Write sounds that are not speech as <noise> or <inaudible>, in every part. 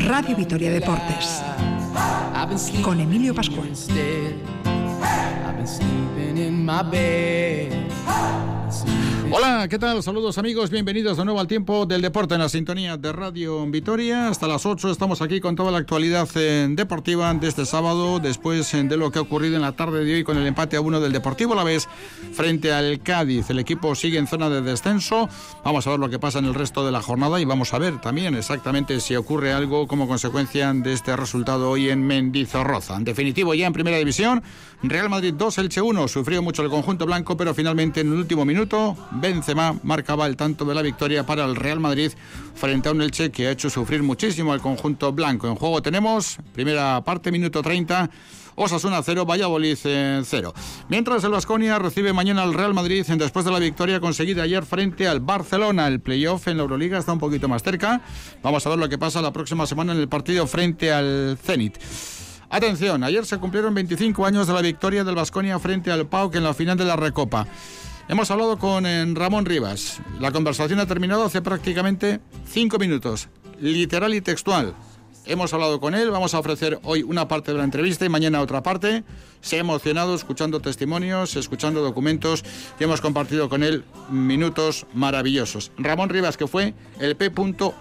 Radio Vitoria Deportes. con Emilio Pascual. Hola, ¿qué tal? Saludos amigos, bienvenidos de nuevo al tiempo del deporte en la sintonía de Radio Vitoria. Hasta las 8 estamos aquí con toda la actualidad eh, deportiva de este sábado, después eh, de lo que ha ocurrido en la tarde de hoy con el empate a uno del Deportivo a la vez frente al Cádiz. El equipo sigue en zona de descenso. Vamos a ver lo que pasa en el resto de la jornada y vamos a ver también exactamente si ocurre algo como consecuencia de este resultado hoy en Mendizorroza. En definitivo, ya en primera división, Real Madrid 2, Elche 1. Sufrió mucho el conjunto blanco, pero finalmente en el último minuto Benzema marcaba el tanto de la victoria para el Real Madrid frente a un Elche que ha hecho sufrir muchísimo al conjunto blanco. En juego tenemos, primera parte, minuto 30. Osasuna 0, Valladolid 0. Mientras el Vasconia recibe mañana al Real Madrid después de la victoria conseguida ayer frente al Barcelona. El playoff en la Euroliga está un poquito más cerca. Vamos a ver lo que pasa la próxima semana en el partido frente al Zenit. Atención, ayer se cumplieron 25 años de la victoria del Vasconia frente al PAOK en la final de la Recopa. Hemos hablado con eh, Ramón Rivas. La conversación ha terminado hace prácticamente cinco minutos, literal y textual. Hemos hablado con él, vamos a ofrecer hoy una parte de la entrevista y mañana otra parte. Se ha emocionado escuchando testimonios, escuchando documentos y hemos compartido con él minutos maravillosos. Ramón Rivas, que fue el P.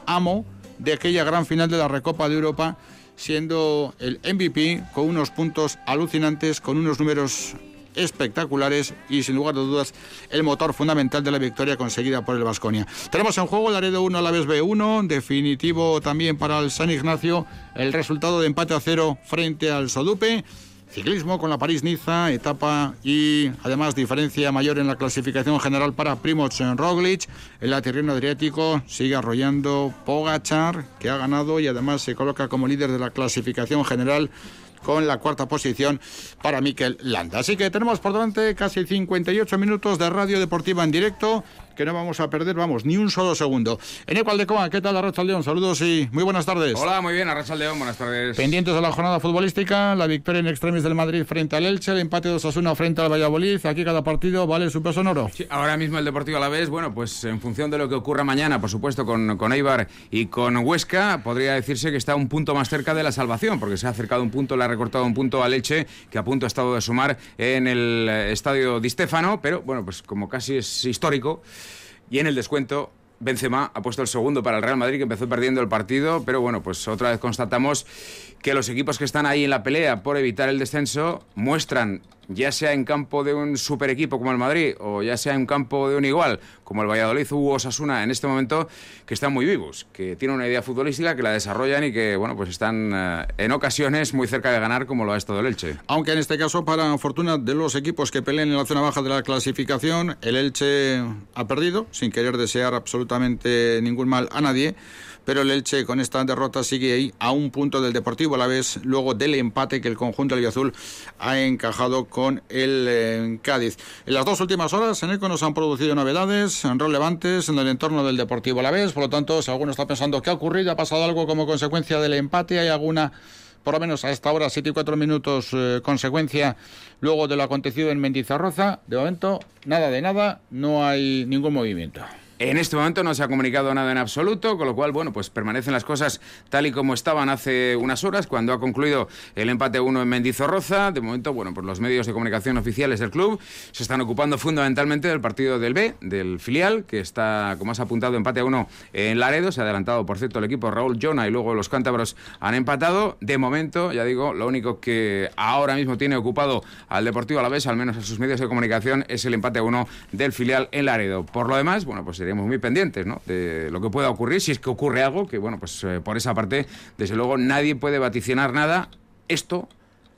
amo de aquella gran final de la Recopa de Europa, siendo el MVP con unos puntos alucinantes, con unos números espectaculares y sin lugar de dudas el motor fundamental de la victoria conseguida por el Vasconia. Tenemos en juego el Aredo 1 a la vez B1, definitivo también para el San Ignacio, el resultado de empate a cero frente al Sodupe. Ciclismo con la París-Niza, etapa y además diferencia mayor en la clasificación general para Primoz Roglic. El laterreno adriático sigue arrollando Pogachar, que ha ganado y además se coloca como líder de la clasificación general con la cuarta posición para Mikel Landa. Así que tenemos por delante casi 58 minutos de radio deportiva en directo que no vamos a perder, vamos, ni un solo segundo. En Ecualdecoa, ¿qué tal Arracha León? Saludos y muy buenas tardes. Hola, muy bien, Arracha León, buenas tardes. Pendientes de la jornada futbolística, la victoria en extremis del Madrid frente al Elche, el empate de Osasuna frente al Valladolid, aquí cada partido vale su peso sonoro. Sí, ahora mismo el Deportivo a la vez, bueno, pues en función de lo que ocurra mañana, por supuesto, con, con Eibar y con Huesca, podría decirse que está un punto más cerca de la salvación, porque se ha acercado un punto, le ha recortado un punto al Elche, que a punto ha estado de sumar en el estadio Di Stefano, pero bueno, pues como casi es histórico, y en el descuento, Benzema ha puesto el segundo para el Real Madrid, que empezó perdiendo el partido, pero bueno, pues otra vez constatamos que los equipos que están ahí en la pelea por evitar el descenso muestran ya sea en campo de un super equipo como el Madrid o ya sea en campo de un igual como el Valladolid u Osasuna en este momento, que están muy vivos, que tienen una idea futbolística, que la desarrollan y que, bueno, pues están eh, en ocasiones muy cerca de ganar como lo ha estado el Elche. Aunque en este caso, para fortuna de los equipos que pelean en la zona baja de la clasificación, el Elche ha perdido, sin querer desear absolutamente ningún mal a nadie pero el Elche con esta derrota sigue ahí a un punto del Deportivo a la vez, luego del empate que el conjunto Azul ha encajado con el eh, Cádiz. En las dos últimas horas en ECO nos han producido novedades relevantes en el entorno del Deportivo a la vez, por lo tanto, si alguno está pensando qué ha ocurrido, ha pasado algo como consecuencia del empate, hay alguna por lo menos a esta hora, 7 y 4 minutos, eh, consecuencia luego de lo acontecido en Mendizarroza. De momento, nada de nada, no hay ningún movimiento. En este momento no se ha comunicado nada en absoluto, con lo cual, bueno, pues permanecen las cosas tal y como estaban hace unas horas, cuando ha concluido el empate 1 en Mendizorroza. De momento, bueno, pues los medios de comunicación oficiales del club se están ocupando fundamentalmente del partido del B, del filial, que está, como has apuntado, empate a 1 en Laredo. Se ha adelantado, por cierto, el equipo Raúl Jona y luego los cántabros han empatado. De momento, ya digo, lo único que ahora mismo tiene ocupado al Deportivo a la vez, al menos a sus medios de comunicación, es el empate a 1 del filial en Laredo. Por lo demás, bueno, pues seremos muy pendientes de lo que pueda ocurrir, si es que ocurre algo, que bueno, pues eh, por esa parte, desde luego, nadie puede vaticinar nada. Esto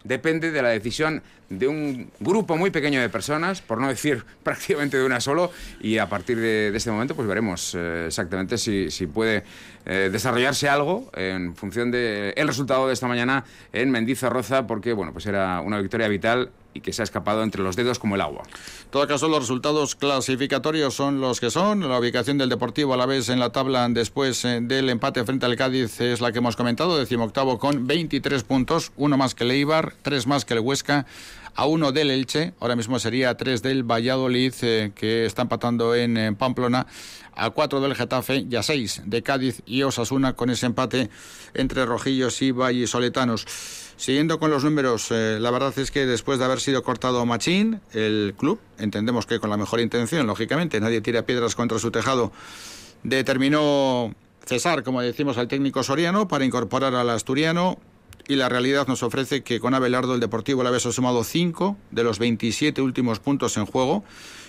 depende de la decisión de un grupo muy pequeño de personas, por no decir <laughs> prácticamente de una solo, y a partir de, este momento pues veremos eh, exactamente si, si puede eh, desarrollarse algo en función del el resultado de esta mañana en Mendizorroza, porque bueno, pues era una victoria vital y que se ha escapado entre los dedos como el agua. En todo caso, los resultados clasificatorios son los que son. La ubicación del Deportivo a la vez en la tabla después eh, del empate frente al Cádiz es la que hemos comentado, decimoctavo con 23 puntos, uno más que el Eibar, tres más que el Huesca a uno del Elche, ahora mismo sería a tres del Valladolid, eh, que está empatando en, Pamplona, a cuatro del Getafe y a seis de Cádiz y Osasuna con ese empate entre Rojillos y Vallisoletanos. Siguiendo con los números, eh, la verdad es que después de haber sido cortado Machín, el club, entendemos que con la mejor intención, lógicamente, nadie tira piedras contra su tejado, determinó cesar, como decimos, al técnico Soriano para incorporar al asturiano y la realidad nos ofrece que con Abelardo el Deportivo la ha sumado 5 de los 27 últimos puntos en juego.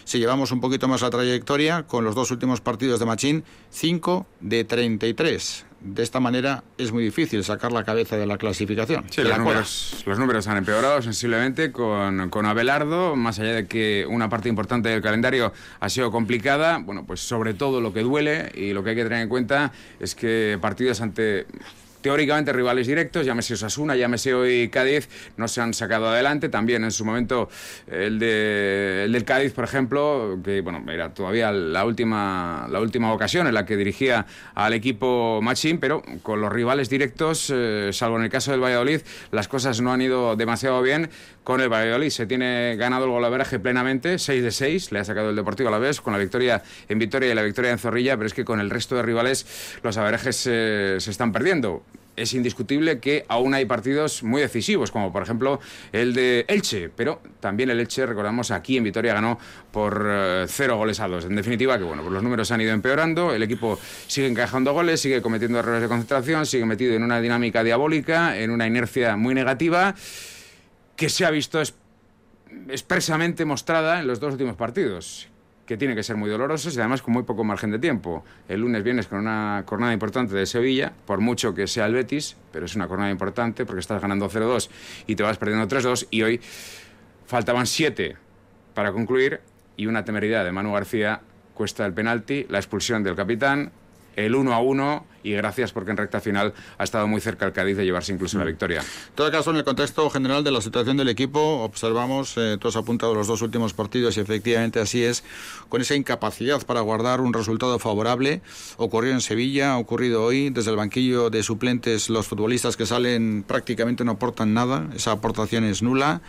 Si llevamos un poquito más la trayectoria, con los dos últimos partidos de Machín, 5 de 33. De esta manera es muy difícil sacar la cabeza de la clasificación. Sí, los, números, los, números, han empeorado sensiblemente con, con, Abelardo, más allá de que una parte importante del calendario ha sido complicada. Bueno, pues sobre todo lo que duele y lo que hay que tener en cuenta es que partidos ante teóricamente rivales directos, llámese Osasuna, llámese hoy Cádiz, no se han sacado adelante. También en su momento el, de, el del Cádiz, por ejemplo, que bueno, era todavía la última, la última ocasión en la que dirigía al equipo Machín, pero con los rivales directos, eh, salvo en el caso del Valladolid, las cosas no han ido demasiado bien. Con el Valladolid se tiene ganado el golaveraje plenamente, 6 de 6, le ha sacado el Deportivo a la vez, con la victoria en Vitoria y la victoria en Zorrilla, pero es que con el resto de rivales los averajes eh, se están perdiendo es indiscutible que aún hay partidos muy decisivos, como por ejemplo el de Elche, pero también el Elche, recordamos, aquí en Vitoria ganó por eh, cero goles a dos. En definitiva, que bueno, pues los números han ido empeorando, el equipo sigue encajando goles, sigue cometiendo errores de concentración, sigue metido en una dinámica diabólica, en una inercia muy negativa, que se ha visto expresamente mostrada en los dos últimos partidos que tiene que ser muy dolorosos y además con muy poco margen de tiempo. El lunes vienes con una jornada importante de Sevilla, por mucho que sea el Betis, pero es una jornada importante porque estás ganando 0-2 y te vas perdiendo 3-2 y hoy faltaban 7 para concluir y una temeridad de Manu García cuesta el penalti, la expulsión del capitán, el 1 a 1 y gracias porque en recta final ha estado muy cerca el Cádiz de llevarse incluso la mm. victoria. En todo caso, en el contexto general de la situación del equipo, observamos, eh, todos apuntado los dos últimos partidos y efectivamente así es, con esa incapacidad para guardar un resultado favorable. Ocurrió en Sevilla, ha ocurrido hoy, desde el banquillo de suplentes los futbolistas que salen prácticamente no aportan nada, esa aportación es nula.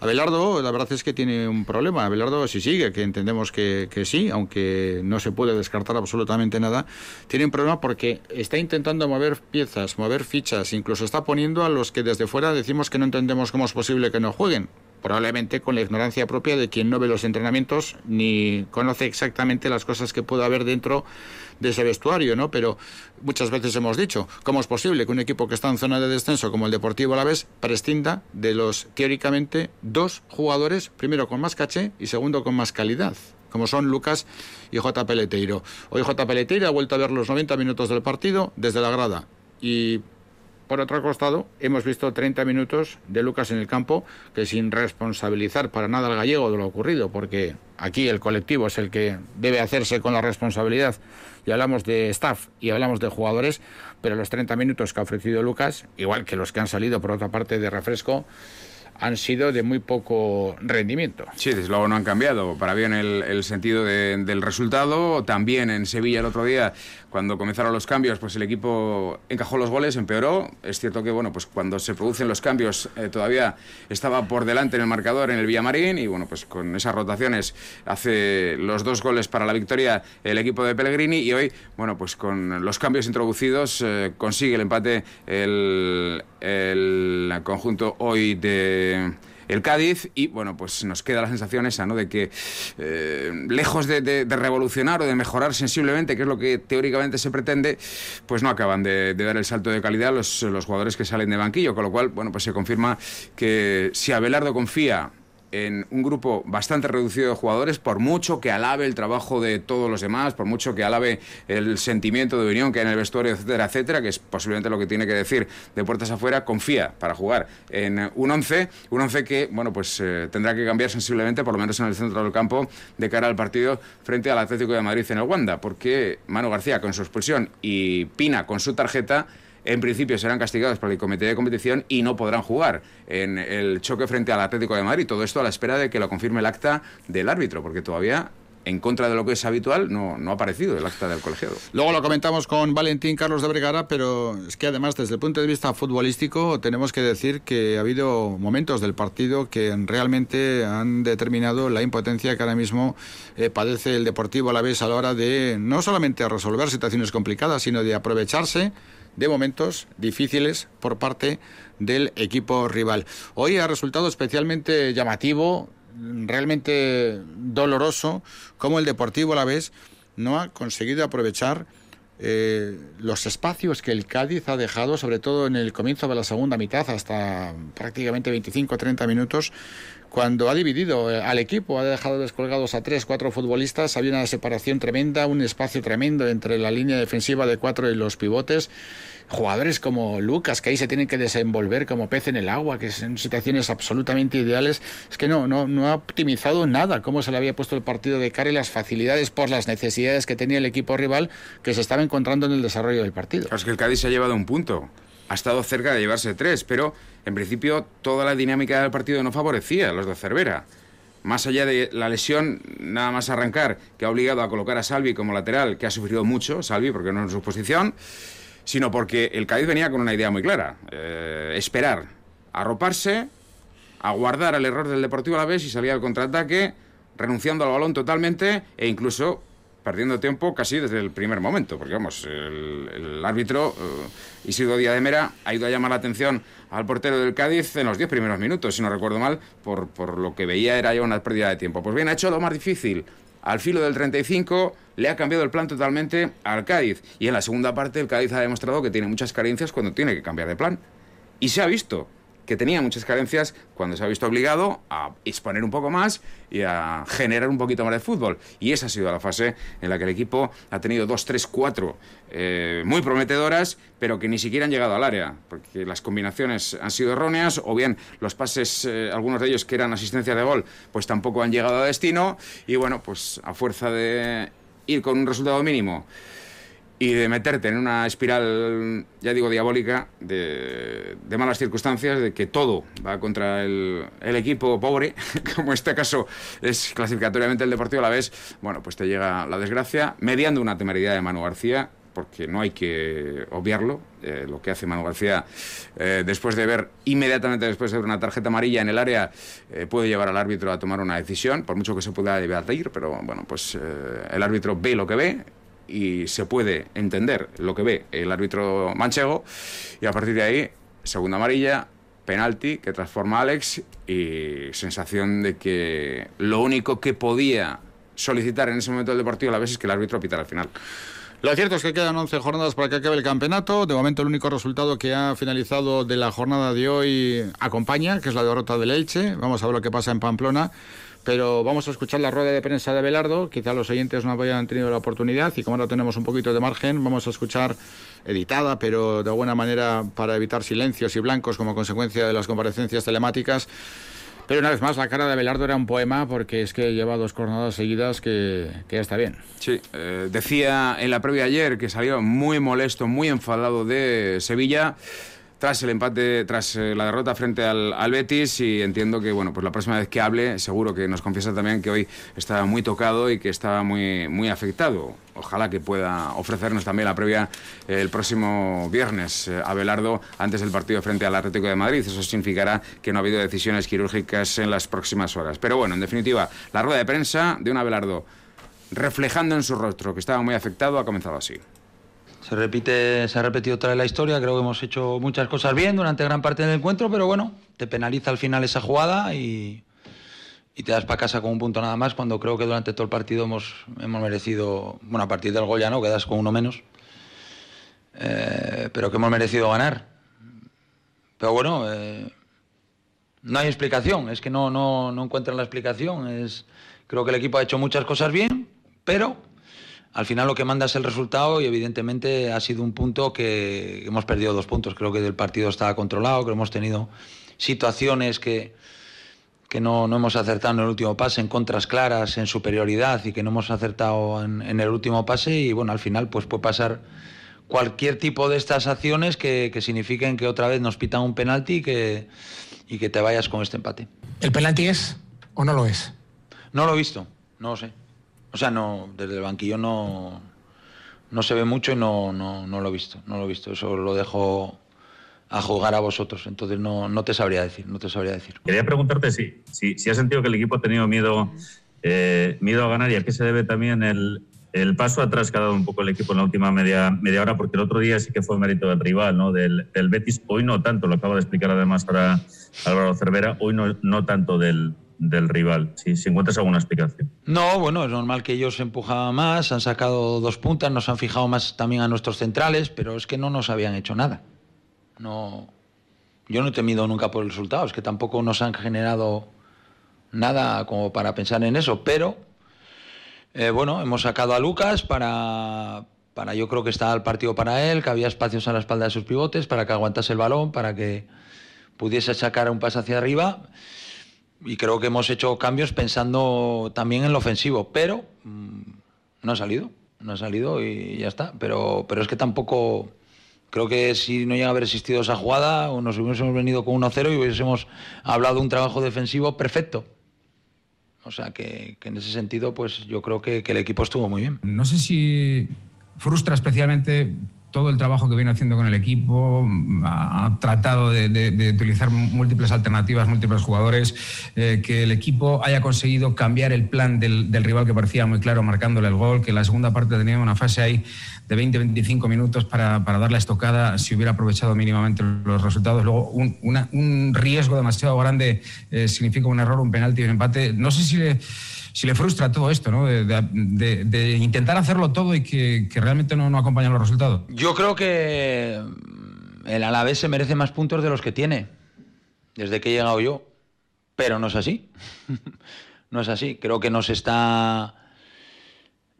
Abelardo, la verdad es que tiene un problema. Abelardo, si sigue, que entendemos que, que, sí, aunque no se puede descartar absolutamente nada, tiene un problema porque está intentando mover piezas, mover fichas, incluso está poniendo a los que desde fuera decimos que no entendemos cómo es posible que no jueguen probablemente con la ignorancia propia de quien no ve los entrenamientos ni conoce exactamente las cosas que puede haber dentro de ese vestuario, ¿no? Pero muchas veces hemos dicho, ¿cómo es posible que un equipo que está en zona de descenso como el Deportivo Alavés prescinda de los teóricamente dos jugadores, primero con más caché y segundo con más calidad? como son Lucas y J. Peleteiro. Hoy J. Peleteiro ha vuelto a ver los 90 minutos del partido desde la grada y por otro costado, hemos visto 30 minutos de Lucas en el campo, que sin responsabilizar para nada al gallego de lo ocurrido, porque aquí el colectivo es el que debe hacerse con la responsabilidad, y hablamos de staff y hablamos de jugadores, pero los 30 minutos que ha ofrecido Lucas, igual que los que han salido por otra parte de refresco, han sido de muy poco rendimiento. Sí, desde luego no han cambiado para bien el, sentido del resultado. También en Sevilla el otro día, cuando comenzaron los cambios, pues el equipo encajó los goles, empeoró. Es cierto que bueno, pues cuando se producen los cambios eh, todavía estaba por delante en el marcador en el Villamarín y bueno, pues con esas rotaciones hace los dos goles para la victoria el equipo de Pellegrini y hoy, bueno, pues con los cambios introducidos eh, consigue el empate el, el conjunto hoy de el Cádiz y bueno, pues nos queda la sensación esa, ¿no? De que eh, lejos de, revolucionar o de mejorar sensiblemente, que es lo que teóricamente se pretende, pues no acaban de, dar el salto de calidad los, los jugadores que salen de banquillo, con lo cual, bueno, pues se confirma que si Abelardo confía en un grupo bastante reducido de jugadores, por mucho que alabe el trabajo de todos los demás, por mucho que alabe el sentimiento de unión que hay en el vestuario, etcétera, etcétera, que es posiblemente lo que tiene que decir de puertas afuera, confía para jugar en un 11, un 11 que, bueno, pues eh, tendrá que cambiar sensiblemente, por lo menos en el centro del campo, de cara al partido frente al Atlético de Madrid en el Wanda, porque Manu García con su expulsión y Pina con su tarjeta en principio serán castigados por el comité de competición y no podrán jugar en el choque frente al Atlético de Madrid. Todo esto a la espera de que lo confirme el acta del árbitro, porque todavía en contra de lo que es habitual, no, no ha aparecido el acta del colegiado. Luego lo comentamos con Valentín Carlos de Vergara, pero es que además desde el punto de vista futbolístico tenemos que decir que ha habido momentos del partido que realmente han determinado la impotencia que ahora mismo eh, padece el Deportivo a la vez a la hora de no solamente resolver situaciones complicadas, sino de aprovecharse de momentos difíciles por parte del equipo rival. Hoy ha resultado especialmente llamativo, realmente doloroso, como el Deportivo a la vez no ha conseguido aprovechar eh, los espacios que el Cádiz ha dejado, sobre todo en el comienzo de la segunda mitad, hasta prácticamente 25-30 minutos, cuando ha dividido eh, al equipo, ha dejado descolgados a tres, cuatro futbolistas, había una separación tremenda, un espacio tremendo entre la línea defensiva de cuatro y los pivotes jugadores como Lucas, que ahí se tienen que desenvolver como pez en el agua, que son situaciones absolutamente ideales, es que no, no, no ha optimizado nada cómo se le había puesto el partido de cara y las facilidades por las necesidades que tenía el equipo rival que se estaba encontrando en el desarrollo del partido. es que el Cádiz ha llevado un punto. Ha estado cerca de llevarse tres, pero en principio toda la dinámica del partido no favorecía a los de Cervera. Más allá de la lesión, nada más arrancar, que ha obligado a colocar a Salvi como lateral, que ha sufrido mucho, Salvi, porque no es su posición, sino porque el Cádiz venía con una idea muy clara, eh, esperar, arroparse, aguardar el error del Deportivo a la vez y salir al contraataque, renunciando al balón totalmente e incluso perdiendo tiempo casi desde el primer momento, porque vamos, el, árbitro uh, Isidro Díaz de Mera ha ido a llamar la atención al portero del Cádiz en los diez primeros minutos, si no recuerdo mal, por, por lo que veía era ya una pérdida de tiempo. Pues bien, ha hecho lo más difícil, al filo del 35 le ha cambiado el plan totalmente al Cádiz. Y en la segunda parte el Cádiz ha demostrado que tiene muchas carencias cuando tiene que cambiar de plan. Y se ha visto que tenía muchas carencias cuando se ha visto obligado a exponer un poco más y a generar un poquito más de fútbol. Y esa ha sido la fase en la que el equipo ha tenido dos, tres, cuatro eh, muy prometedoras, pero que ni siquiera han llegado al área, porque las combinaciones han sido erróneas, o bien los pases, eh, algunos de ellos que eran asistencia de gol, pues tampoco han llegado a destino. Y bueno, pues a fuerza de ir con un resultado mínimo y de meterte en una espiral, ya digo, diabólica, de, malas circunstancias, de que todo va contra el, equipo pobre, <laughs> como en este caso es clasificatoriamente el Deportivo a la vez, bueno, pues te llega la desgracia, mediando una temeridad de Manu García, porque no hay que obviarlo, eh, lo que hace Manu García eh, después de ver, inmediatamente después de ver una tarjeta amarilla en el área, eh, puede llevar al árbitro a tomar una decisión, por mucho que se pueda debatir, pero bueno, pues el árbitro ve lo que ve, y se puede entender lo que ve el árbitro manchego y a partir de ahí, segunda amarilla, penalti que transforma a Alex y sensación de que lo único que podía solicitar en ese momento del deportivo a la vez es que el árbitro pitara al final. Lo cierto es que quedan 11 jornadas para que acabe el campeonato. De momento el único resultado que ha finalizado de la jornada de hoy acompaña, que es la derrota del Elche. Vamos a ver lo que pasa en Pamplona pero vamos a escuchar la rueda de prensa de Belardo, quizá los oyentes no hayan tenido la oportunidad y como ahora tenemos un poquito de margen, vamos a escuchar editada, pero de alguna manera para evitar silencios y blancos como consecuencia de las comparecencias telemáticas. Pero una vez más, la cara de Belardo era un poema porque es que lleva dos jornadas seguidas que, ya está bien. Sí, eh, decía en la previa ayer que salió muy molesto, muy enfadado de Sevilla tras el empate, tras eh, la derrota frente al, Betis y entiendo que bueno, pues la próxima vez que hable seguro que nos confiesa también que hoy estaba muy tocado y que estaba muy, muy afectado. Ojalá que pueda ofrecernos también la previa el próximo viernes eh, Abelardo antes del partido frente al Atlético de Madrid. Eso significará que no ha habido decisiones quirúrgicas en las próximas horas. Pero bueno, en definitiva, la rueda de prensa de un Abelardo reflejando en su rostro que estaba muy afectado ha comenzado así. Se repite, se ha repetido otra vez la historia. Creo que hemos hecho muchas cosas bien durante gran parte del encuentro, pero bueno, te penaliza al final esa jugada y, te das para casa con un punto nada más. Cuando creo que durante todo el partido hemos, hemos merecido, bueno, a partir del gol ya no, quedas con uno menos, eh, pero que hemos merecido ganar. Pero bueno, eh, no hay explicación. Es que no, no, no encuentran la explicación. Es, creo que el equipo ha hecho muchas cosas bien, pero al final lo que manda es el resultado y evidentemente ha sido un punto que hemos perdido dos puntos. Creo que el partido estaba controlado, que hemos tenido situaciones que, que no, no, hemos acertado en el último pase, en contras claras, en superioridad y que no hemos acertado en, el último pase y bueno, al final pues puede pasar cualquier tipo de estas acciones que, que signifiquen que otra vez nos pitan un penalti y que, y que te vayas con este empate. ¿El penalti es o no lo es? No lo he visto, no lo sé. O sea, no, desde el banquillo no, no se ve mucho y no, no, no lo he visto. No lo he visto. Eso lo dejo a jugar a vosotros. Entonces no, no te sabría decir, no te sabría decir. Quería preguntarte si, si, si has sentido que el equipo ha tenido miedo, eh, miedo a ganar y a qué se debe también el, el paso atrás que ha dado un poco el equipo en la última media, media hora, porque el otro día sí que fue mérito del rival, ¿no? Del, del Betis. Hoy no tanto, lo acaba de explicar además ahora Álvaro Cervera, hoy no, no tanto del, del rival. Si, encuentras alguna explicación. No, bueno, es normal que ellos empujaban más, han sacado dos puntas, nos han fijado más también a nuestros centrales, pero es que no nos habían hecho nada. No, yo no he temido nunca por el resultado, es que tampoco nos han generado nada como para pensar en eso, pero eh, bueno, hemos sacado a Lucas para, para, yo creo que estaba el partido para él, que había espacios a la espalda de sus pivotes, para que aguantase el balón, para que pudiese sacar un pase hacia arriba. Y creo que hemos hecho cambios pensando también en lo ofensivo, pero mmm, no ha salido, no ha salido y ya está. Pero, pero es que tampoco Creo que si no llega a haber existido esa jugada, o nos hubiésemos venido con 1-0 y hubiésemos hablado de un trabajo defensivo perfecto. O sea que, en ese sentido, pues yo creo que, el equipo estuvo muy bien. No sé si frustra especialmente todo el trabajo que viene haciendo con el equipo, ha, tratado de, utilizar múltiples alternativas, múltiples jugadores, eh, que el equipo haya conseguido cambiar el plan del, rival que parecía muy claro marcándole el gol, que la segunda parte tenía una fase ahí de 20-25 minutos para, para, dar la estocada si hubiera aprovechado mínimamente los resultados. Luego un, riesgo demasiado grande eh, significa un error, un penalti un empate. No sé si le si le frustra todo esto, ¿no? De, intentar hacerlo todo y que, realmente no, acompañan los resultados. Yo creo que el Alavés se merece más puntos de los que tiene, desde que he llegado yo. Pero no es así. <laughs> no es así. Creo que nos está,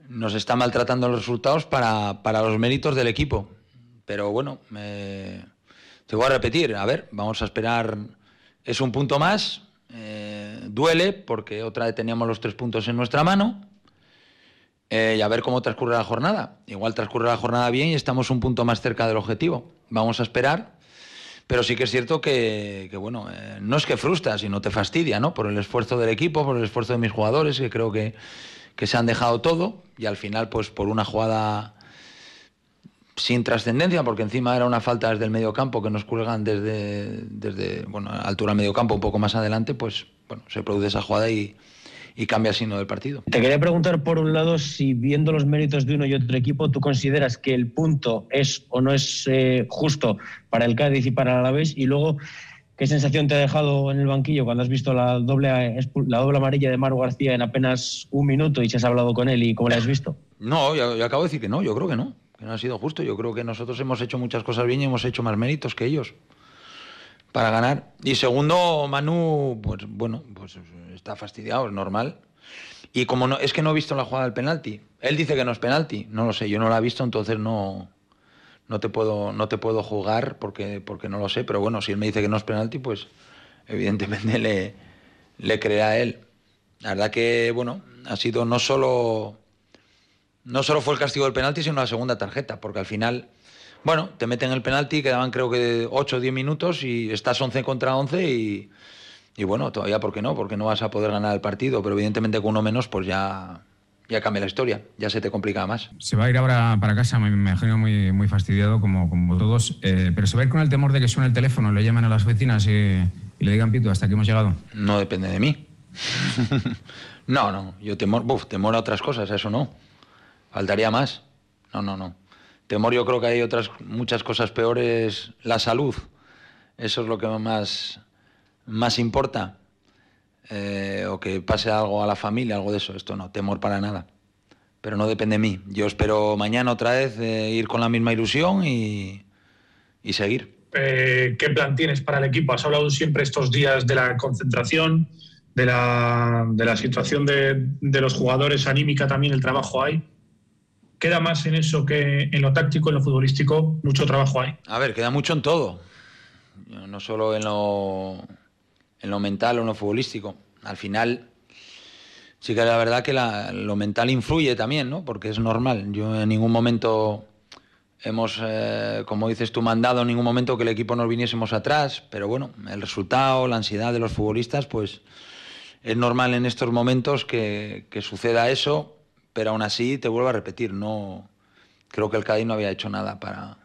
nos está maltratando los resultados para, para los méritos del equipo. Pero bueno, me... te voy a repetir. A ver, vamos a esperar. Es un punto más. Eh, duele porque otra vez teníamos los tres puntos en nuestra mano eh, y a ver cómo transcurre la jornada. Igual transcurre la jornada bien y estamos un punto más cerca del objetivo. Vamos a esperar, pero sí que es cierto que, bueno, eh, no es que frustra, sino te fastidia, ¿no? Por el esfuerzo del equipo, por el esfuerzo de mis jugadores, que creo que, que se han dejado todo y al final, pues por una jugada sin trascendencia, porque encima era una falta desde el medio campo que nos cuelgan desde, desde bueno, altura medio campo, un poco más adelante, pues bueno, se produce esa jugada y, y cambia el signo del partido. Te quería preguntar, por un lado, si viendo los méritos de uno y otro equipo, tú consideras que el punto es o no es eh, justo para el Cádiz y para el Alavés, y luego, ¿qué sensación te ha dejado en el banquillo cuando has visto la doble, la doble amarilla de Maru García en apenas un minuto y si has hablado con él y cómo le has visto? No, yo, yo acabo de decir que no, yo creo que no, que no ha sido justo. Yo creo que nosotros hemos hecho muchas cosas bien y hemos hecho más méritos que ellos para ganar. Y segundo, Manu, pues bueno, pues está fastidiado, es normal. Y como no, es que no he visto la jugada del penalti. Él dice que no es penalti, no lo sé, yo no la he visto, entonces no, no te puedo, no te puedo jugar porque, porque no lo sé, pero bueno, si él me dice que no es penalti, pues evidentemente <laughs> le, le a él. La verdad que, bueno, ha sido no solo, no solo fue el castigo del penalti, sino la segunda tarjeta, porque al final bueno, te meten el penalti, quedaban creo que 8 o 10 minutos y estás 11 contra 11 y, y, bueno, todavía, ¿por qué no? Porque no vas a poder ganar el partido, pero evidentemente con uno menos pues ya, ya cambia la historia, ya se te complica más. Se va a ir ahora para casa, me imagino muy, muy fastidiado como, como todos, eh, pero se va a ir con el temor de que suene el teléfono, le llamen a las vecinas y, y le digan pito hasta que hemos llegado. No depende de mí. <laughs> no, no, yo temor, buf, temor a otras cosas, eso no. Faltaría más. No, no, no. Temor yo creo que hay otras muchas cosas peores. La salud, eso es lo que más, más importa. Eh, o que pase algo a la familia, algo de eso. Esto no, temor para nada. Pero no depende de mí. Yo espero mañana otra vez eh, ir con la misma ilusión y, y seguir. Eh, ¿Qué plan tienes para el equipo? Has hablado siempre estos días de la concentración, de la, de la situación de, de los jugadores, anímica también, el trabajo hay queda más en eso que en lo táctico, en lo futbolístico, mucho trabajo hay. A ver, queda mucho en todo, no solo en lo, en lo mental o en lo futbolístico. Al final, sí que la verdad que lo mental influye también, ¿no? Porque es normal. Yo en ningún momento hemos, eh, como dices tú, mandado en ningún momento que el equipo nos viniésemos atrás, pero bueno, el resultado, la ansiedad de los futbolistas, pues es normal en estos momentos que suceda eso pero aún así te vuelvo a repetir, no creo que el Cádiz no había hecho nada para,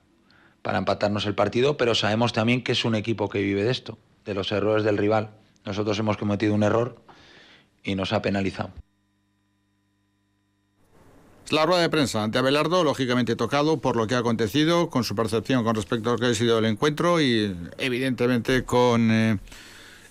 para empatarnos el partido, pero sabemos también que es un equipo que vive de esto, de los errores del rival. Nosotros hemos cometido un error y nos ha penalizado. La rueda de prensa ante Abelardo, lógicamente tocado por lo que ha acontecido, con su percepción con respecto a lo que ha sido el encuentro y evidentemente con eh,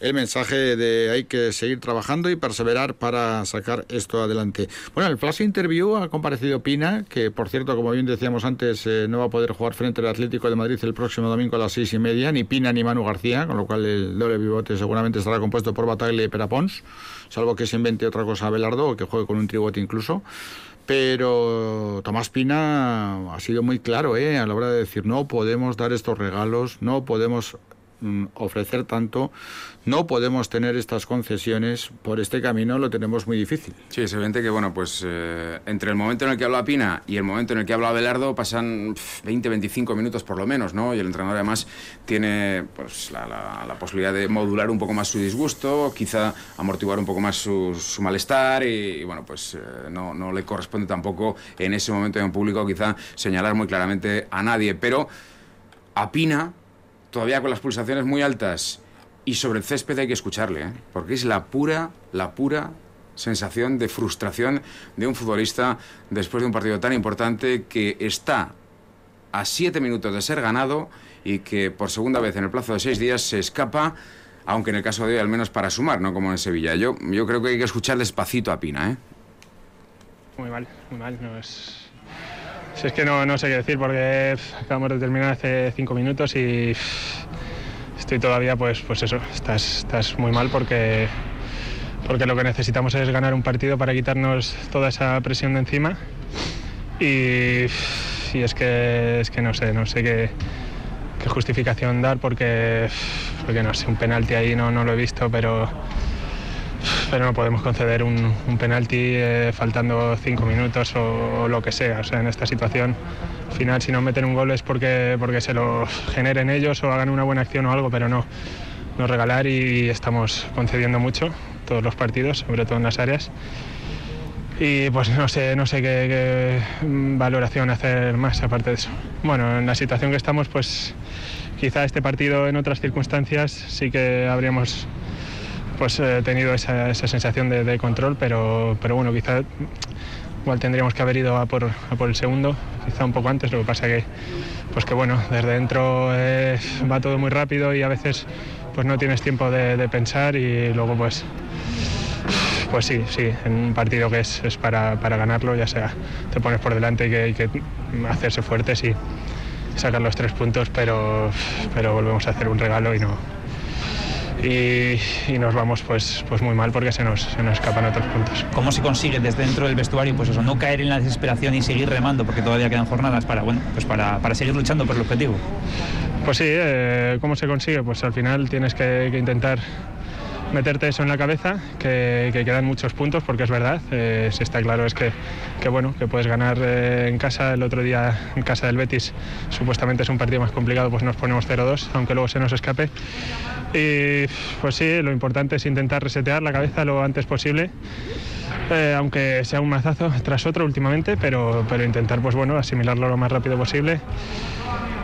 el mensaje de hay que seguir trabajando y perseverar para sacar esto adelante. Bueno, el flash interview ha comparecido Pina, que por cierto, como bien decíamos antes, eh, no va a poder jugar frente al Atlético de Madrid el próximo domingo a las seis y media, ni Pina ni Manu García, con lo cual el doble pivote seguramente estará compuesto por Bataglia y Perapons, salvo que se invente otra cosa a Belardo o que juegue con un tribote incluso pero Tomás Pina ha sido muy claro ¿eh? a la hora de decir no podemos dar estos regalos, no podemos ofrecer tanto, no podemos tener estas concesiones, por este camino lo tenemos muy difícil. Sí, es evidente que, bueno, pues eh, entre el momento en el que habla Pina y el momento en el que habla Abelardo pasan 20, 25 minutos por lo menos, ¿no? Y el entrenador además tiene pues, la, posibilidad de modular un poco más su disgusto, quizá amortiguar un poco más su, malestar y, bueno, pues eh, no, no le corresponde tampoco en ese momento en público quizá señalar muy claramente a nadie, pero a Pina todavía con las pulsaciones muy altas y sobre el césped hay que escucharle, ¿eh? porque es la pura, la pura sensación de frustración de un futbolista después de un partido tan importante que está a siete minutos de ser ganado y que por segunda vez en el plazo de seis días se escapa, aunque en el caso de hoy al menos para sumar, no como en Sevilla. Yo, yo creo que hay que escuchar despacito a Pina. ¿eh? Muy mal, muy mal. No es si es que no, no sé qué decir porque acabamos de terminar hace cinco minutos y estoy todavía, pues, pues eso, estás, estás muy mal porque, porque lo que necesitamos es ganar un partido para quitarnos toda esa presión de encima. Y, y es, que, es que no sé, no sé qué, justificación dar porque, porque no sé, un penalti ahí no, no lo he visto, pero pero no podemos conceder un, penalti eh, faltando cinco minutos o, lo que sea. O sea, en esta situación, al final, si no meten un gol es porque, porque se lo generen ellos o hagan una buena acción o algo, pero no, no regalar y estamos concediendo mucho todos los partidos, sobre todo en las áreas. Y pues no sé, no sé qué, qué valoración hacer más aparte de eso. Bueno, en la situación que estamos, pues quizá este partido en otras circunstancias sí que habríamos pues he eh, tenido esa, esa sensación de, control, pero, pero bueno, quizá igual tendríamos que haber ido a por, por, el segundo, quizá un poco antes, lo que pasa que, pues que bueno, desde dentro eh, va todo muy rápido y a veces pues no tienes tiempo de, pensar y luego pues pues sí, sí, en un partido que es, es para, para, ganarlo, ya sea te pones por delante y que hay que hacerse fuertes y sacar los tres puntos, pero, pero volvemos a hacer un regalo y no, y, nos vamos pues, pues muy mal porque se nos, se nos escapan otros puntos. ¿Cómo se consigue desde dentro del vestuario pues eso, no caer en la desesperación y seguir remando porque todavía quedan jornadas para, bueno, pues para, para seguir luchando por el objetivo? Pues sí, eh, ¿cómo se consigue? Pues al final tienes que, que intentar meterte eso en la cabeza, que, quedan muchos puntos, porque es verdad, eh, si está claro es que, que, bueno, que puedes ganar eh, en casa, el otro día en casa del Betis supuestamente es un partido más complicado, pues nos ponemos 0-2, aunque luego se nos escape. Y pues sí, lo importante es intentar resetear la cabeza lo antes posible. Eh, aunque sea un mazazo tras otro últimamente, pero, pero intentar pues bueno, asimilarlo lo más rápido posible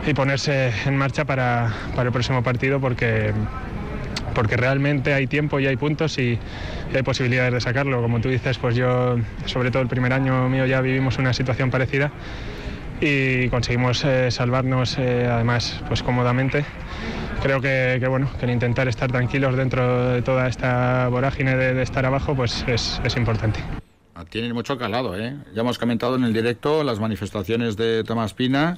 y ponerse en marcha para, para el próximo partido porque porque realmente hay tiempo y hay puntos y, hay posibilidades de sacarlo. Como tú dices, pues yo, sobre todo el primer año mío, ya vivimos una situación parecida y conseguimos eh, salvarnos eh, además pues cómodamente. Creo que, bueno, que el intentar estar tranquilos dentro de toda esta vorágine de, estar abajo pues es, es importante. Tiene mucho calado, ¿eh? Ya hemos comentado en el directo las manifestaciones de Tomás Pina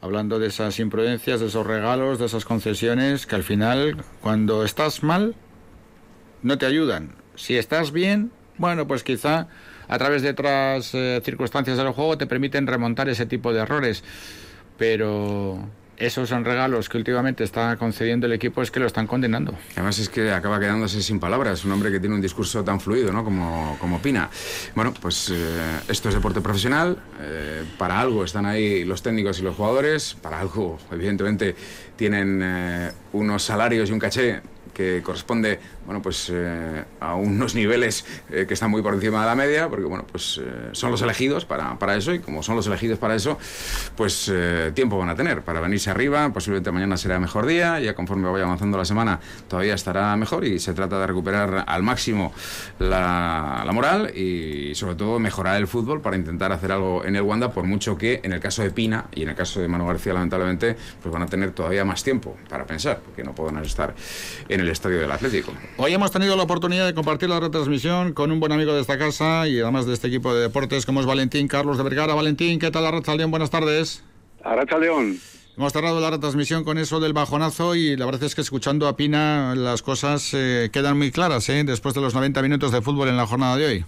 hablando de esas imprudencias, de esos regalos, de esas concesiones, que al final, cuando estás mal, no te ayudan. Si estás bien, bueno, pues quizá a través de otras eh, circunstancias del juego te permiten remontar ese tipo de errores. Pero esos son regalos que últimamente está concediendo el equipo es que lo están condenando. Además es que acaba quedándose sin palabras, un hombre que tiene un discurso tan fluido, ¿no? Como, como opina. Bueno, pues eh, esto es deporte profesional, eh, para algo están ahí los técnicos y los jugadores, para algo, evidentemente, tienen eh, unos salarios y un caché que corresponde, bueno, pues eh, a unos <laughs> niveles eh, que están muy por encima de la media, porque, bueno, pues eh, son los elegidos para, para, eso y como son los elegidos para eso, pues tiempo van a tener para venirse arriba, posiblemente mañana será mejor día, ya conforme vaya avanzando la semana todavía estará mejor y se trata de recuperar al máximo la, la moral y sobre todo mejorar el fútbol para intentar hacer algo en el Wanda, por mucho que en el caso de Pina y en el caso de Manu García, lamentablemente, pues van a tener todavía más tiempo para pensar, porque no pueden estar en el estadio del Atlético. Hoy hemos tenido la oportunidad de compartir la retransmisión con un buen amigo de esta casa y además de este equipo de deportes, como es Valentín Carlos de Vergara. Valentín, ¿qué tal Arracha León? Buenas tardes. Arracha León. Hemos cerrado la retransmisión con eso del bajonazo y la verdad es que escuchando a Pina las cosas eh, quedan muy claras ¿eh? después de los 90 minutos de fútbol en la jornada de hoy.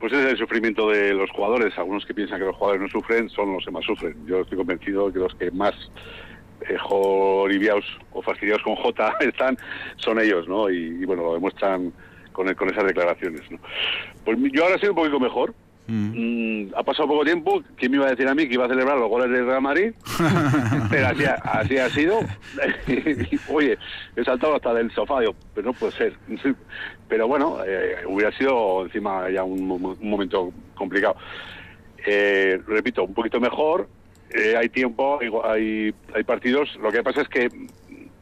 Pues es el sufrimiento de los jugadores. Algunos que piensan que los jugadores no sufren son los que más sufren. Yo estoy convencido de que los que más o fastidiados con J <laughs> están son ellos, ¿no? Y, bueno, lo demuestran con, con esas declaraciones, ¿no? Pues yo ahora soy un poquito mejor, Mm, ha pasado poco tiempo. ¿Quién me iba a decir a mí que iba a celebrar los goles de Real Madrid? <laughs> pero así, ha sido. <laughs> Oye, he saltado hasta del sofá, pero no puede ser. pero bueno, eh, hubiera sido encima ya un, momento complicado. Eh, repito, un poquito mejor. Eh, hay tiempo, hay, hay partidos. Lo que pasa es que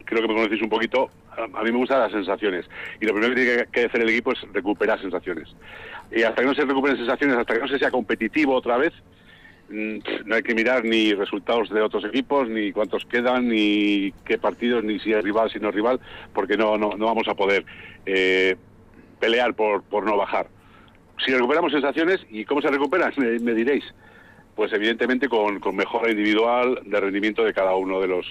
creo que me conocéis un poquito. A, mí me gustan las sensaciones. Y lo primero que tiene que hacer el equipo es recuperar sensaciones y hasta que no se recuperen sensaciones, hasta que no se sea competitivo otra vez, mm, no hay que mirar ni resultados de otros equipos, ni cuántos quedan, ni qué partidos, ni si es rival, si no es rival, porque no, no, no vamos a poder eh, pelear por, por no bajar. Si recuperamos sensaciones, ¿y cómo se recuperan? <laughs> Me, diréis. Pues evidentemente con, con mejora individual de rendimiento de cada uno de los,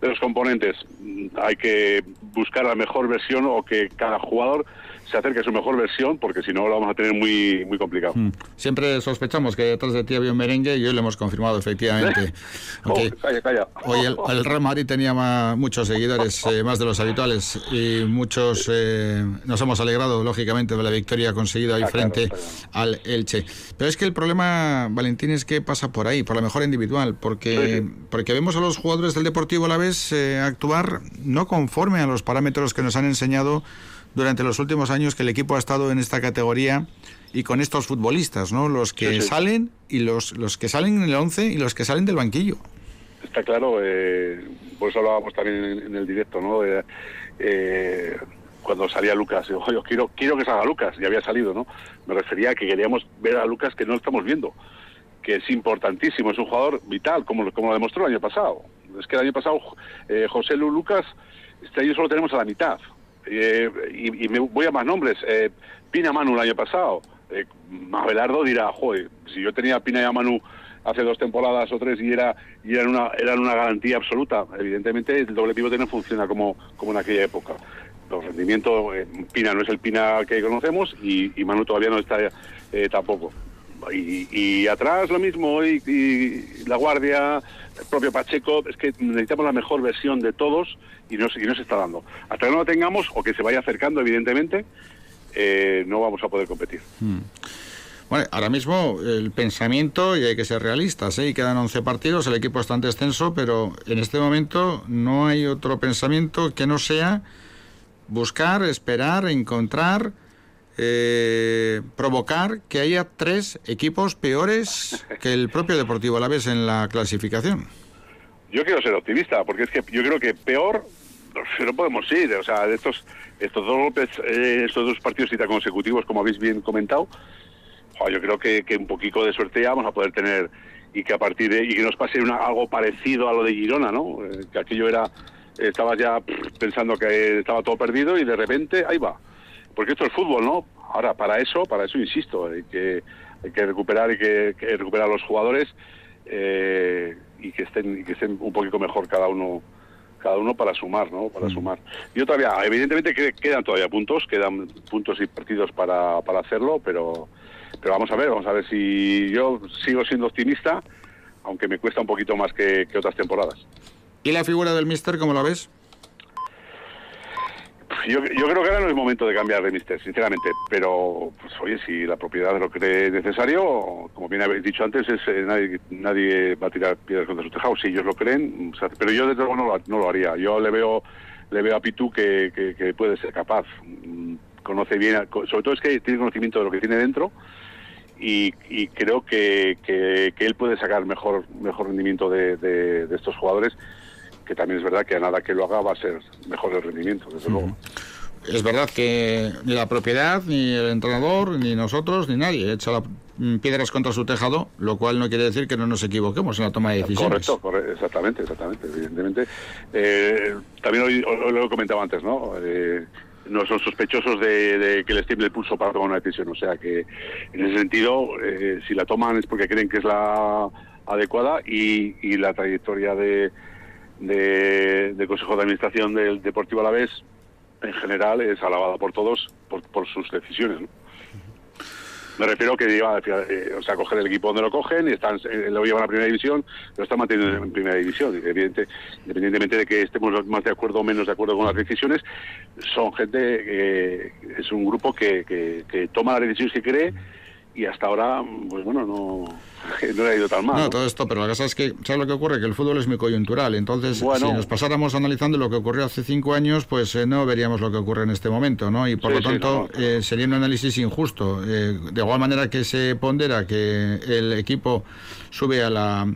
de los componentes. Mm, hay que buscar la mejor versión o que cada jugador se acerque a su mejor versión, porque si no lo vamos a tener muy, muy complicado. Mm. Siempre sospechamos que detrás de ti había un merengue y hoy lo hemos confirmado, efectivamente. <laughs> Oh, calla, calla. Hoy el, Real Madrid tenía muchos seguidores, eh, más de los habituales, y muchos eh, nos hemos alegrado, lógicamente, de la victoria conseguida ahí frente al Elche. Pero es que el problema, Valentín, es que pasa por ahí, por la mejora individual, porque, porque vemos a los jugadores del Deportivo a la vez eh, actuar no conforme a los parámetros que nos han enseñado durante los últimos años que el equipo ha estado en esta categoría y con estos futbolistas, ¿no? Los que salen y los, los que salen en el 11 y los que salen del banquillo. Está claro, eh, por eso hablábamos también en, el directo, ¿no? Eh, cuando salía Lucas, yo, quiero, quiero que salga Lucas, y había salido, ¿no? Me refería a que queríamos ver a Lucas que no estamos viendo, que es importantísimo, es un jugador vital, como, como lo demostró el año pasado. Es que el año pasado eh, José Lu Lucas, este año solo tenemos a la mitad. Eh, y, me voy a más nombres. Eh, Pina Manu el año pasado. Eh, Mabelardo dirá, joder, si yo tenía Pina y a Manu hace dos temporadas o tres y era y eran una eran una garantía absoluta. Evidentemente el doble pivote no funciona como, como en aquella época. Los rendimientos, eh, Pina no es el Pina que conocemos y, Manu todavía no está tampoco. Y, atrás lo mismo, y, y la guardia, el propio Pacheco, es que necesitamos la mejor versión de todos y no, y no se está dando. Hasta que no lo tengamos o que se vaya acercando, evidentemente, eh, no vamos a poder competir. Hmm. Bueno, ahora mismo el pensamiento, y hay que ser realistas, ¿eh? y quedan 11 partidos, el equipo está en descenso, pero en este momento no hay otro pensamiento que no sea buscar, esperar, encontrar, eh, provocar que haya tres equipos peores que el propio Deportivo Alavés en la clasificación. Yo quiero ser optimista, porque es que yo creo que peor no podemos ir. O sea, estos, estos dos golpes, eh, estos dos partidos cita consecutivos, como habéis bien comentado, yo creo que, un poquito de suerte ya vamos a poder tener y que a partir de y que nos pase una, algo parecido a lo de Girona, ¿no? Eh, que aquello era, estabas ya pensando que estaba todo perdido y de repente ahí va. Porque esto es fútbol, ¿no? Ahora, para eso, para eso insisto, hay que, hay que recuperar y que, que recuperar a los jugadores. Eh, y que estén y que estén un poquito mejor cada uno cada uno para sumar, ¿no? Para mm. sumar. Yo todavía, evidentemente quedan todavía puntos, quedan puntos y partidos para, para hacerlo, pero pero vamos a ver, vamos a ver si yo sigo siendo optimista, aunque me cuesta un poquito más que, que otras temporadas. ¿Y la figura del Mister, cómo la ves? Yo, yo, creo que ahora no es momento de cambiar de mister, sinceramente. Pero, pues oye, si la propiedad lo cree necesario, como bien habéis dicho antes, es eh, nadie, nadie va a tirar piedras contra su tejado. Si ellos lo creen, pero yo desde luego no lo, no lo haría. Yo le veo le veo a Pitu que, que, puede ser capaz. Mm, conoce bien, sobre todo es que tiene conocimiento de lo que tiene dentro y, creo que, que, él puede sacar mejor, mejor rendimiento de, de, estos jugadores, que también es verdad que a nada que lo haga va a ser mejor el rendimiento, desde luego es verdad que ni la propiedad, ni el entrenador, ni nosotros, ni nadie echa mm, piedras contra su tejado, lo cual no quiere decir que no nos equivoquemos en la toma de decisiones. Correcto, exactamente, exactamente, evidentemente. Eh, también lo he comentado antes, ¿no? Eh, no son sospechosos de, que les tiemble el pulso para tomar una decisión. O sea que, en ese sentido, eh, si la toman es porque creen que es la adecuada y, la trayectoria de, de, Consejo de Administración del Deportivo Alavés en general es alabada por todos por, sus decisiones. Me refiero que lleva, eh, o sea, coger el equipo donde lo cogen y están, eh, lo llevan a primera división, lo están manteniendo en primera división. Evidente, independientemente de que estemos más de acuerdo o menos de acuerdo con las decisiones, son gente, que es un grupo que, que, que toma las decisiones que cree y hasta ahora, pues bueno, no, <laughs> no le ha ido tan mal. No, todo esto, pero la cosa es que, ¿sabes lo que ocurre? Que el fútbol es muy coyuntural. Entonces, si nos pasáramos analizando lo que ocurrió hace cinco años, pues eh, no veríamos lo que ocurre en este momento, ¿no? Y por lo tanto, eh, sería un análisis injusto. Eh, de igual manera que se pondera que el equipo sube a la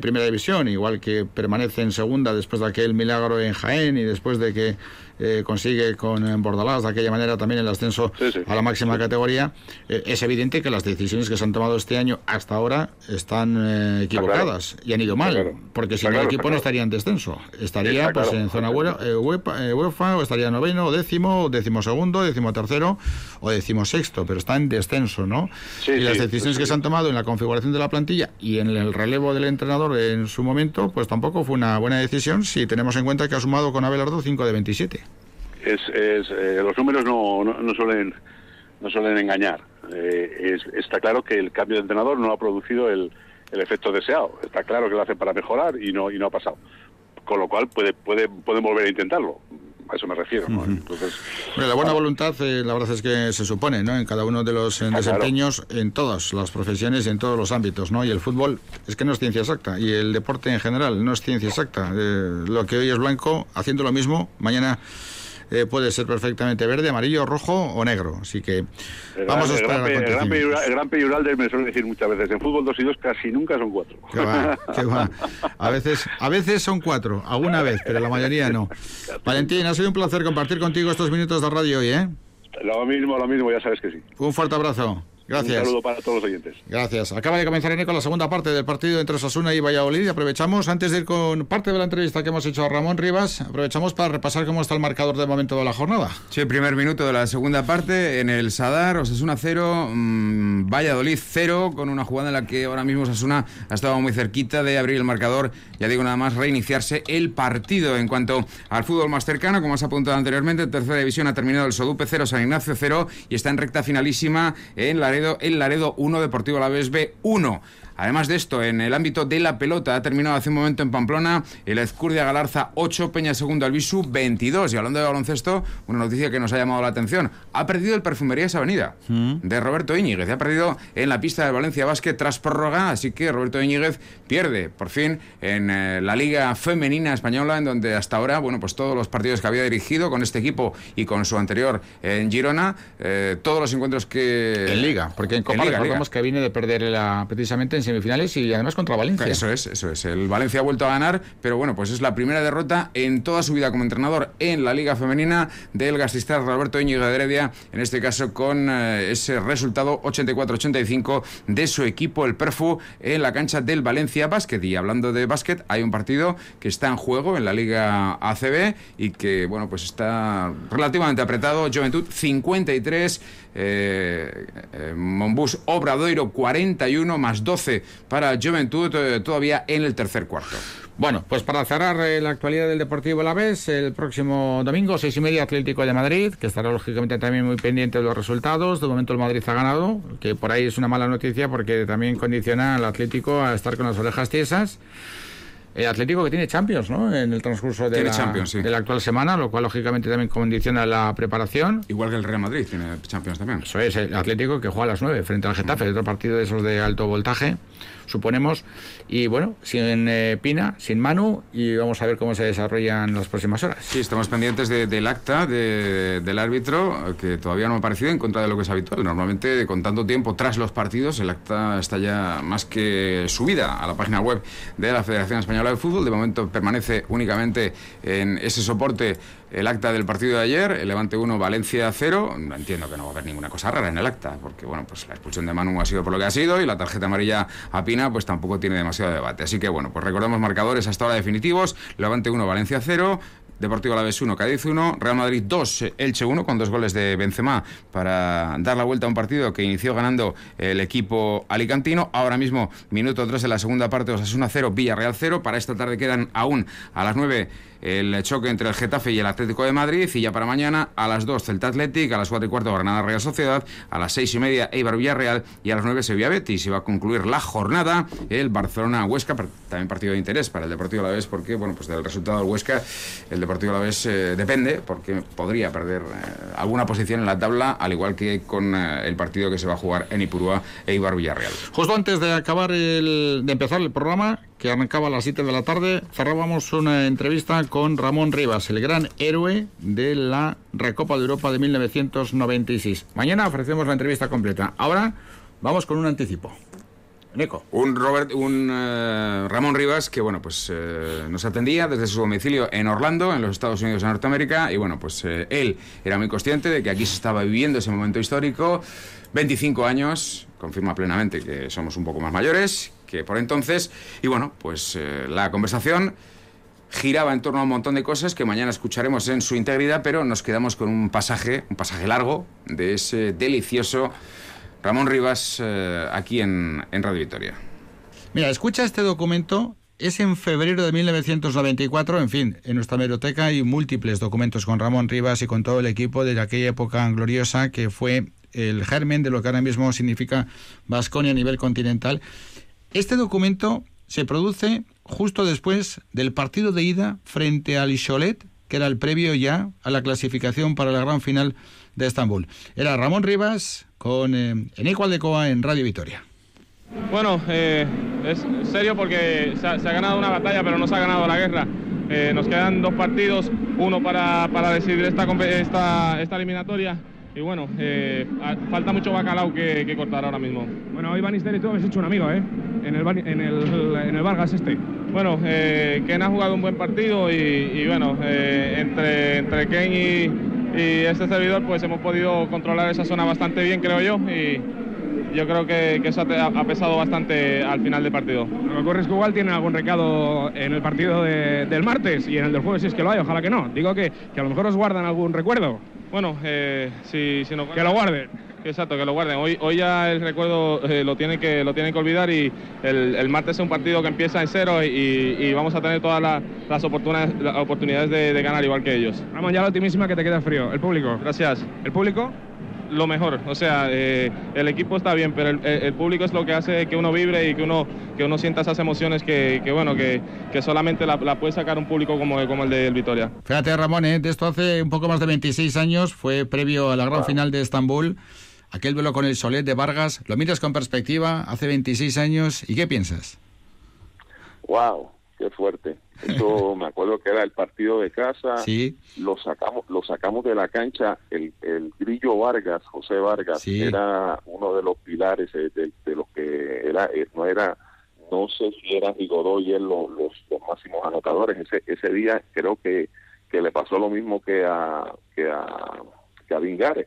primera división, igual que permanece en segunda después de aquel milagro en Jaén y después de que eh, consigue con eh, Bordalás de aquella manera también el ascenso a la máxima categoría, eh, es evidente que las decisiones que se han tomado este año hasta ahora están equivocadas y han ido mal, porque si no el equipo no estaría en descenso, estaría pues en zona UEFA, o estaría noveno, o décimo, o décimo segundo, décimo tercero o décimo sexto, pero está en descenso, ¿no? y las decisiones que se han tomado en la configuración de la plantilla y en el relevo del entrenador en su momento, pues tampoco fue una buena decisión si tenemos en cuenta que ha sumado con Abelardo 5 de 27 es, es eh, los números no, no, suelen no suelen engañar. Eh, está claro que el cambio de entrenador no ha producido el, el efecto deseado. Está claro que lo hace para mejorar y no y no ha pasado. Con lo cual puede puede pueden volver a intentarlo. A eso me refiero. Entonces, la buena voluntad, eh, la verdad es que se supone, ¿no? En cada uno de los desempeños, en todas las profesiones y en todos los ámbitos, ¿no? Y el fútbol es que no es ciencia exacta y el deporte en general no es ciencia exacta. lo que hoy es blanco, haciendo lo mismo, mañana eh, puede ser perfectamente verde, amarillo, rojo o negro. Así que vamos a esperar. El gran, el gran Peyuralde me suele decir muchas veces, en fútbol dos y dos casi nunca son cuatro. A veces, a veces son cuatro, alguna vez, pero la mayoría no. Valentín, ha sido un placer compartir contigo estos minutos de radio hoy, ¿eh? Lo mismo, lo mismo, ya sabes que sí. Un fuerte abrazo. Gracias. Un saludo para todos los oyentes. Gracias. Acaba de comenzar con la segunda parte del partido entre Osasuna y Valladolid. Aprovechamos, antes de ir con parte de la entrevista que hemos hecho a Ramón Rivas, aprovechamos para repasar cómo está el marcador de momento de la jornada. Sí, primer minuto de la segunda parte en el Sadar, Osasuna 0, mmm, Valladolid 0, con una jugada en la que ahora mismo Osasuna ha estado muy cerquita de abrir el marcador. Ya digo, nada más reiniciarse el partido. En cuanto al fútbol más cercano, como has apuntado anteriormente, en tercera división ha terminado el Sodupe 0, San Ignacio 0 y está en recta finalísima en la el Laredo 1, Deportivo La B 1. Además de esto, en el ámbito de la pelota, ha terminado hace un momento en Pamplona el Ezcurdia Galarza 8, Peña Segundo Albisu 22. Y hablando de baloncesto, una noticia que nos ha llamado la atención. Ha perdido el Perfumerías Avenida mm. de Roberto Íñiguez. Ha perdido en la pista de Valencia Basket tras prórroga, así que Roberto Íñiguez pierde por fin en eh, la Liga Femenina Española, en donde hasta ahora, bueno, pues todos los partidos que había dirigido con este equipo y con su anterior en Girona, eh, todos los encuentros que... En Liga, porque en Copa recordamos que viene de perder precisamente en semifinales y además contra Valencia. Eso es, eso es. El Valencia ha vuelto a ganar, pero bueno, pues es la primera derrota en toda su vida como entrenador en la Liga Femenina del gasista Roberto Íñigo de Heredia, en este caso con eh, ese resultado 84-85 de su equipo, el Perfu, en la cancha del Valencia Basket. Y hablando de básquet, hay un partido que está en juego en la Liga ACB y que, bueno, pues está relativamente apretado. Juventud 53, eh, eh, Monbus Obradoiro 41 más 12 para Juventud eh, todavía en el tercer cuarto. Bueno, pues para cerrar la actualidad del Deportivo La Vez, el próximo domingo, seis y media, Atlético de Madrid, que estará lógicamente también muy pendiente de los resultados. De momento el Madrid ha ganado, que por ahí es una mala noticia porque también condiciona al Atlético a estar con las orejas tiesas. El Atlético que tiene Champions, ¿no? En el transcurso de, la, de la, actual semana, lo cual lógicamente también condiciona la preparación. Igual que el Real Madrid tiene Champions también. Eso es, el Atlético que juega a las 9 frente al Getafe, otro partido de esos de alto voltaje. Suponemos. Y bueno, sin eh, Pina, sin Manu, y vamos a ver cómo se desarrollan las próximas horas. Sí, estamos pendientes del acta del árbitro, que todavía no ha aparecido en contra de lo que es habitual. Normalmente, con tanto tiempo tras los partidos, el acta está ya más que subida a la página web de la Federación Española de Fútbol. De momento permanece únicamente en ese soporte el acta del partido de ayer, el Levante 1, Valencia 0. Entiendo que no va a haber ninguna cosa rara en el acta, porque bueno, pues la expulsión de Manu ha sido por lo que ha sido y la tarjeta amarilla a Pina pues tampoco tiene demasiado debate. Así que bueno, pues recordemos marcadores hasta ahora definitivos. Levante 1, Valencia 0. Deportivo Alavés 1, Cádiz 1, Real Madrid 2, Elche 1, con dos goles de Benzema para dar la vuelta a un partido que inició ganando el equipo alicantino. Ahora mismo, minuto 3 de la segunda parte, Osasuna 0, Villarreal 0. Para esta tarde quedan aún a las 9 el choque entre el Getafe y el Atlético de Madrid. Y ya para mañana a las 2 Celta Athletic, a las 4 y cuarto Granada Real Sociedad, a las 6 y media Eibar Villarreal y a las 9 Sevilla Betis. Y va a concluir la jornada el Barcelona Huesca, también partido de interés para el Deportivo Alavés, porque bueno, pues del resultado del Huesca el Deportivo Alavés eh, depende, porque podría perder eh, alguna posición en la tabla, al igual que con eh, el partido que se va a jugar en Ipurúa Eibar Villarreal. Justo antes de acabar el, de empezar el programa, que arrancaba a las 7 de la tarde, cerrábamos una entrevista con Ramón Rivas, el gran héroe de la Recopa de Europa de 1996. Mañana ofrecemos la entrevista completa. Ahora vamos con un anticipo. Un Robert, un eh, Ramón Rivas que bueno pues eh, nos atendía desde su domicilio en Orlando, en los Estados Unidos de Norteamérica, y bueno pues eh, él era muy consciente de que aquí se estaba viviendo ese momento histórico. 25 años, confirma plenamente que somos un poco más mayores que por entonces, y bueno pues la conversación giraba en torno a un montón de cosas que mañana escucharemos en su integridad, pero nos quedamos con un pasaje, un pasaje largo de ese delicioso Ramón Rivas eh, aquí en, en Radio Victoria. Mira, escucha este documento es en febrero de 1994, en fin, en nuestra biblioteca hay múltiples documentos con Ramón Rivas y con todo el equipo de aquella época gloriosa que fue el germen de lo que ahora mismo significa Vasconia a nivel continental. Este documento se produce justo después del partido de ida frente al Isolet, que era el previo ya a la clasificación para la gran final de Estambul. Era Ramón Rivas con eh, Eneco Aldecoa en Radio Vitoria. Bueno, eh, es serio porque se ha, ganado una batalla, pero no se ha ganado la guerra. Eh, nos quedan dos partidos, uno para, para decidir esta, esta, esta eliminatoria y bueno, eh, falta mucho bacalao que, cortar ahora mismo. Bueno, hoy Bannister y tú habéis hecho un amigo, ¿eh? En el, en el, en el Vargas este. Bueno, eh, Ken ha jugado un buen partido y, bueno, eh, entre, entre Ken y, y, este servidor pues hemos podido controlar esa zona bastante bien, creo yo. Y, yo creo que, eso ha, pesado bastante al final del partido. ¿Corres que igual tiene algún recado en el partido del martes y en el del jueves si es que lo hay? Ojalá que no. Digo que, que a lo mejor os guardan algún recuerdo. Bueno, eh, si, no... Que lo guarden. Exacto, que lo guarden. Hoy, hoy ya el recuerdo eh, lo, tienen que, lo tienen que olvidar y el, martes es un partido que empieza en cero y, vamos a tener todas las, oportunidades, las oportunidades de, ganar igual que ellos. Vamos ya la optimísima que te queda frío. ¿El público? Gracias. ¿El público? lo mejor. O sea, eh, el equipo está bien, pero el, público es lo que hace que uno vibre y que uno, que uno sienta esas emociones que, bueno, que, solamente la, puede sacar un público como, como el de Vitoria. Fíjate, Ramón, ¿eh? de esto hace un poco más de 26 años, fue previo a la gran final de Estambul. Aquel duelo con el Solet de Vargas, lo miras con perspectiva, hace 26 años, ¿y qué piensas? ¡Wow! ¡Qué fuerte! Eso <laughs> me acuerdo que era el partido de casa. Sí. Lo sacamos, lo sacamos de la cancha. El, el Grillo Vargas, José Vargas, era uno de los pilares de, de, los que era, eh, no era, no sé si era y él los, los, máximos anotadores. Ese, ese día creo que, que le pasó lo mismo que a, que a, que a Vingares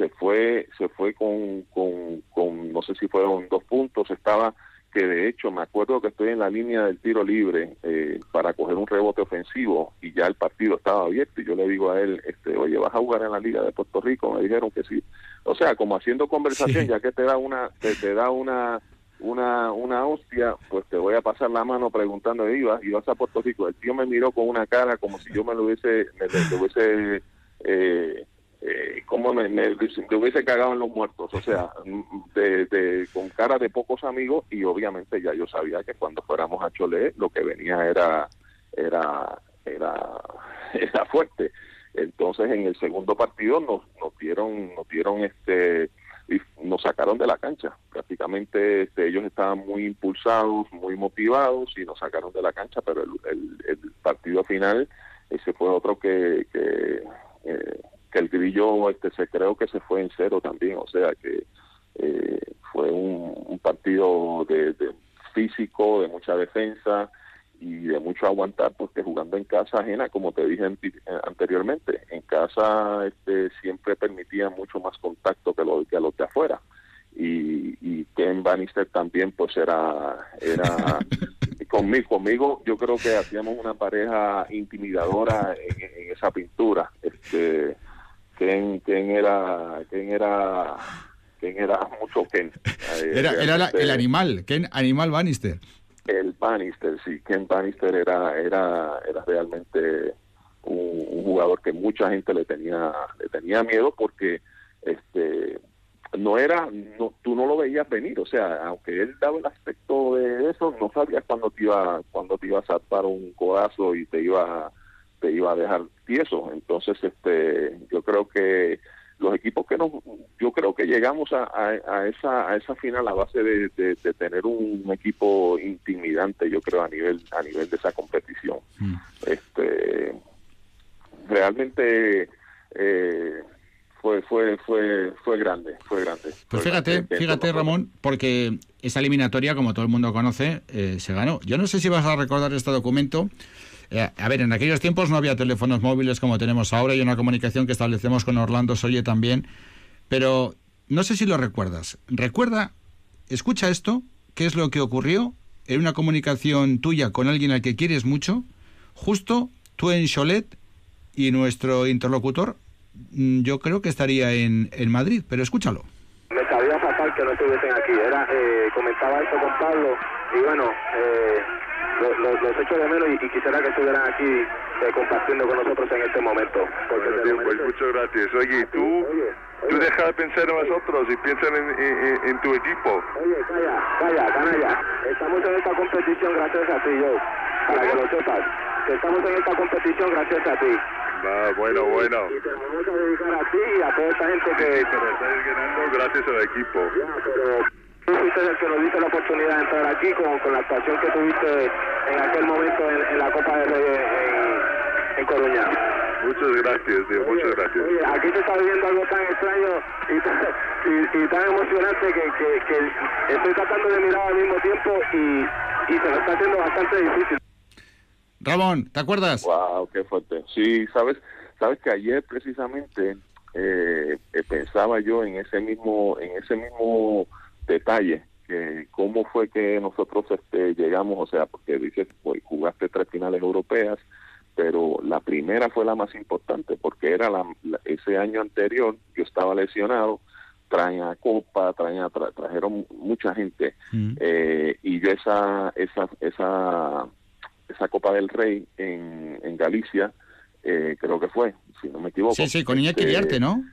se fue se fue con, con, con no sé si fueron dos puntos estaba que de hecho me acuerdo que estoy en la línea del tiro libre eh, para coger un rebote ofensivo y ya el partido estaba abierto y yo le digo a él, este, oye, vas a jugar en la Liga de Puerto Rico, me dijeron que sí. O sea, como haciendo conversación, ya que te da una, te, da una, una, una hostia, pues te voy a pasar la mano preguntando, ¿ibas, ibas a Puerto Rico? El tío me miró con una cara como si yo me lo hubiese, me, hubiese eh, eh, como me, me, hubiese cagado en los muertos, o sea, <laughs> de, con cara de pocos amigos y obviamente ya yo sabía que cuando fuéramos a Chole lo que venía era era era <laughs> era fuerte. Entonces en el segundo partido nos, nos dieron nos dieron este y nos sacaron de la cancha. Prácticamente este, ellos estaban muy impulsados, muy motivados y nos sacaron de la cancha, pero el, el, partido final ese fue otro que, que, eh, que el grillo este se creo que se fue en cero también, o sea que eh, fue un, partido de, de, físico, de mucha defensa y de mucho aguantar porque jugando en casa ajena, como te dije anteriormente, en casa este, siempre permitía mucho más contacto que, lo, que a los de afuera. Y, y Ken Bannister también pues era, era <laughs> conmigo, conmigo yo creo que hacíamos una pareja intimidadora en, esa pintura. Este, Ken, Ken era, Ken era Ken era mucho Ken. Era, era el animal, Ken Animal Bannister. El Bannister, sí, Ken Bannister era, era, era realmente un, jugador que mucha gente le tenía, le tenía miedo porque este no era, no, tú no lo veías venir, o sea, aunque él daba el aspecto de eso, no sabías cuándo te iba, cuando te iba a saltar un codazo y te iba, te iba a dejar tieso. Entonces, este, yo creo que los equipos que nos, yo creo que llegamos a, a, esa a esa final a base de, de, tener un equipo intimidante, yo creo a nivel a nivel de esa competición. Mm. Este, realmente eh, fue fue fue fue grande, fue grande. Pues fíjate, fíjate Ramón, porque esa eliminatoria, como todo el mundo conoce, eh, se ganó. Yo no sé si vas a recordar este documento. Eh, a ver, en aquellos tiempos no había teléfonos móviles como tenemos ahora y una comunicación que establecemos con Orlando Soye también, pero no sé si lo recuerdas. Recuerda, escucha esto, qué es lo que ocurrió en una comunicación tuya con alguien al que quieres mucho, justo tú en Cholet y nuestro interlocutor, mm, yo creo que estaría en, en Madrid, pero escúchalo. Me sabía fatal que no estuviesen aquí. Era, eh, comentaba esto con Pablo y bueno, eh, los, los, echo de menos y, quisiera que estuvieran aquí eh, compartiendo con nosotros en este momento. pues muchas gracias. Oye, tú, tú deja de pensar en nosotros y piensa en, en, tu equipo. Oye, calla, calla, canalla. Estamos en esta competición gracias a ti, yo. Para que lo sepas. estamos en esta competición gracias a ti. Ah, bueno, bueno. Y te vamos a dedicar a ti y a toda esta gente que... Sí, pero estás ganando gracias al equipo. Ya, pero fuiste el que nos diste la oportunidad de entrar aquí con, con la actuación que tuviste en aquel momento en, la Copa de Rey en, en Coruña. Muchas gracias, Dios, muchas gracias. Oye, aquí se está viviendo algo tan extraño y <laughs> tan, y, tan emocionante que, que, que, estoy tratando de mirar al mismo tiempo y, y se me está haciendo bastante difícil. Ramón, ¿te acuerdas? Wow, qué fuerte. Sí, sabes, sabes que ayer precisamente eh, eh pensaba yo en ese mismo, en ese mismo detalle que cómo fue que nosotros este, llegamos, o sea, porque dices, pues, jugaste tres finales europeas, pero la primera fue la más importante porque era la, ese año anterior yo estaba lesionado, traían copa, traían, trajeron mucha gente mm. eh, y yo esa esa esa esa Copa del Rey en, en Galicia eh, creo que fue, si no me equivoco. Sí, sí, con Iñaki este, ¿no?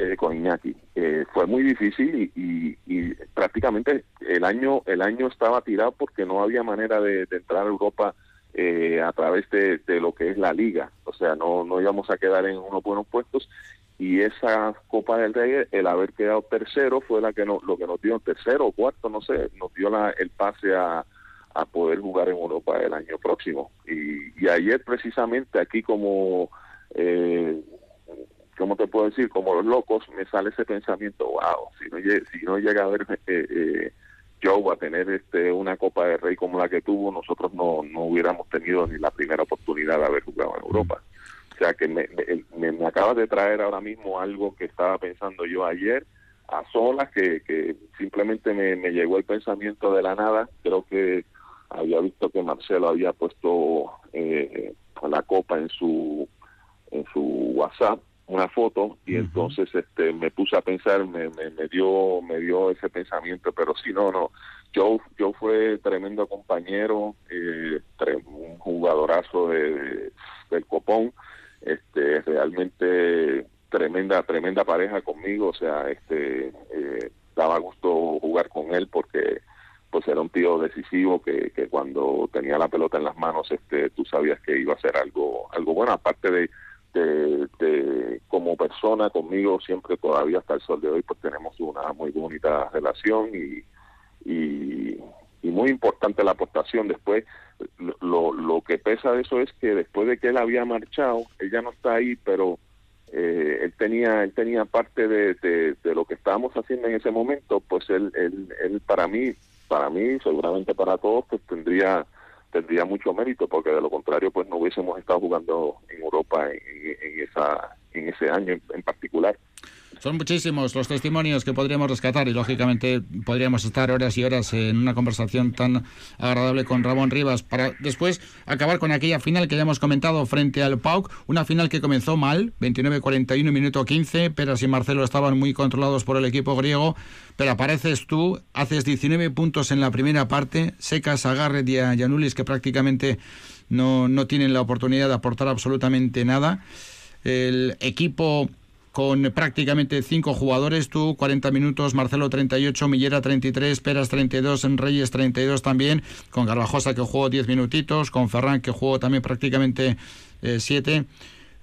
Eh, con Iñaki. Eh, fue muy difícil y, prácticamente el año el año estaba tirado porque no había manera de, entrar a Europa eh, a través de, lo que es la liga. O sea, no, no íbamos a quedar en unos buenos puestos y esa Copa del Rey, el haber quedado tercero fue la que no, lo que nos dio tercero o cuarto, no sé, nos dio la, el pase a, a poder jugar en Europa el año próximo. Y, y ayer precisamente aquí como eh, ¿cómo te puedo decir? Como los locos, me sale ese pensamiento, wow, si no, si no llega a ver eh, eh, Joe a tener este una Copa de Rey como la que tuvo, nosotros no, no hubiéramos tenido ni la primera oportunidad de haber jugado en Europa. O sea que me, me, me acabas de traer ahora mismo algo que estaba pensando yo ayer a solas, que, que simplemente me, me llegó el pensamiento de la nada. Creo que había visto que Marcelo había puesto eh, la copa en su en su WhatsApp una foto y entonces este me puse a pensar me, me, dio me dio ese pensamiento pero si no no. Yo yo fue tremendo compañero eh, un jugadorazo de, del copón este realmente tremenda tremenda pareja conmigo o sea este eh, daba gusto jugar con él porque pues era un tío decisivo que, que cuando tenía la pelota en las manos este tú sabías que iba a ser algo algo bueno aparte de de, como persona conmigo siempre todavía hasta el sol de hoy pues tenemos una muy bonita relación y, y, muy importante la aportación. Después lo, lo que pesa de eso es que después de que él había marchado él ya no está ahí pero eh, él tenía él tenía parte de, de, lo que estábamos haciendo en ese momento pues él, él, él para mí para mí seguramente para todos pues tendría tendría mucho mérito porque de lo contrario pues no hubiésemos estado jugando en Europa en, esa en ese año en particular son muchísimos los testimonios que podríamos rescatar y lógicamente podríamos estar horas y horas en una conversación tan agradable con Ramón Rivas para después acabar con aquella final que ya hemos comentado frente al PAUC, una final que comenzó mal, 29-41, minuto 15, Peras y Marcelo estaban muy controlados por el equipo griego, pero apareces tú, haces 19 puntos en la primera parte, secas a Garrett y a Yanulis que prácticamente no, no tienen la oportunidad de aportar absolutamente nada. El equipo con prácticamente cinco jugadores, tú 40 minutos, Marcelo 38, Millera 33, Peras 32, Reyes 32 también, con Garbajosa que jugó 10 minutitos, con Ferran que jugó también prácticamente 7. Eh,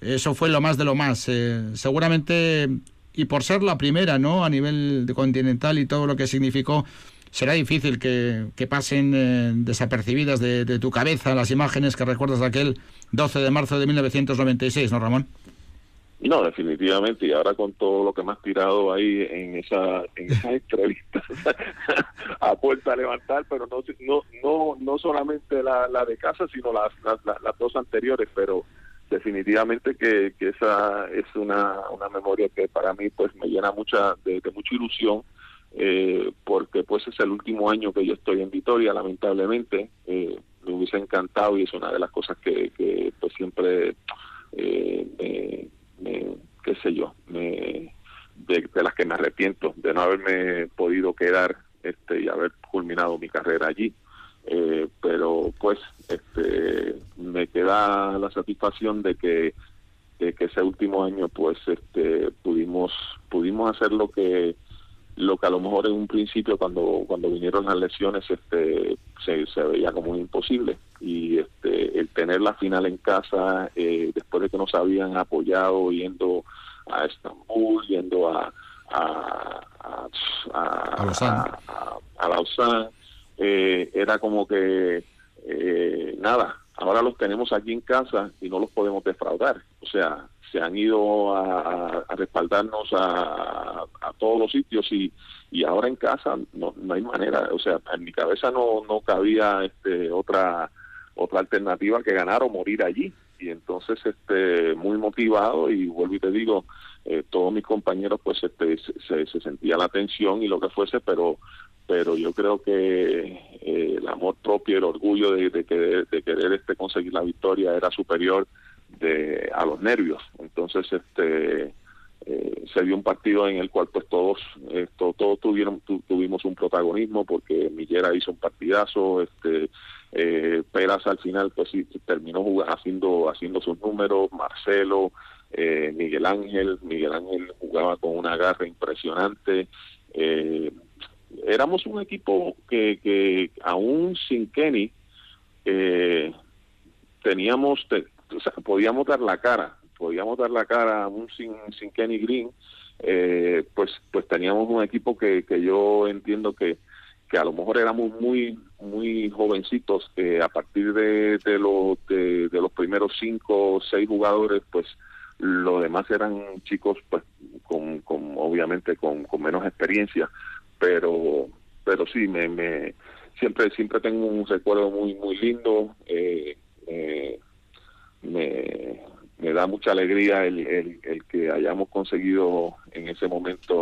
Eso fue lo más de lo más. Eh, seguramente, y por ser la primera, ¿no? A nivel continental y todo lo que significó, será difícil que, pasen eh, desapercibidas de, de, tu cabeza las imágenes que recuerdas de aquel 12 de marzo de 1996, ¿no, Ramón? No, definitivamente, y ahora con todo lo que me has tirado ahí en esa en esas <laughs> entrevistas <laughs> a puerta a levantar, pero no no no no solamente la, la de casa, sino las, las, dos anteriores, pero definitivamente que, que esa es una, una memoria que para mí pues me llena mucha de, mucha ilusión eh, porque pues es el último año que yo estoy en Vitoria lamentablemente eh, me hubiese encantado y es una de las cosas que, que pues siempre eh, me, qué sé yo, me, de, las que me arrepiento, de no haberme podido quedar este y haber culminado mi carrera allí. Eh, pero pues este me queda la satisfacción de que de que ese último año pues este pudimos pudimos hacer lo que lo que a lo mejor en un principio cuando cuando vinieron las lesiones este se, se veía como imposible y este el tener la final en casa eh, después de que nos habían apoyado yendo a Estambul yendo a a a, a, a, Lausanne. eh, era como que eh, nada ahora los tenemos aquí en casa y no los podemos defraudar. O sea se han ido a, respaldarnos a, todos los sitios y, y ahora en casa no, no hay manera, o sea, en mi cabeza no, no cabía este, otra otra alternativa que ganar o morir allí. Y entonces este muy motivado y vuelvo y te digo eh, todos mis compañeros pues este se, se, sentía la tensión y lo que fuese pero pero yo creo que eh, el amor propio el orgullo de, de, de querer este conseguir la victoria era superior de a los nervios. Entonces este eh, se dio un partido en el cual pues todos todos tuvieron tuvimos un protagonismo porque Millera hizo un partidazo este eh, Peras al final pues sí, terminó haciendo haciendo sus números Marcelo eh, Miguel Ángel Miguel Ángel jugaba con una garra impresionante. Eh, éramos un equipo que, que aún sin Kenny eh, teníamos o sea, podíamos dar la cara, podíamos dar la cara aún sin, sin Kenny Green, eh, pues, pues teníamos un equipo que, que yo entiendo que, que a lo mejor éramos muy muy jovencitos que a partir de, de, lo, de, los primeros cinco o seis jugadores pues los demás eran chicos pues con, con obviamente con, menos experiencia. Pero pero sí me, me siempre siempre tengo un recuerdo muy muy lindo. Eh, eh, me, me da mucha alegría el, el, que hayamos conseguido en ese momento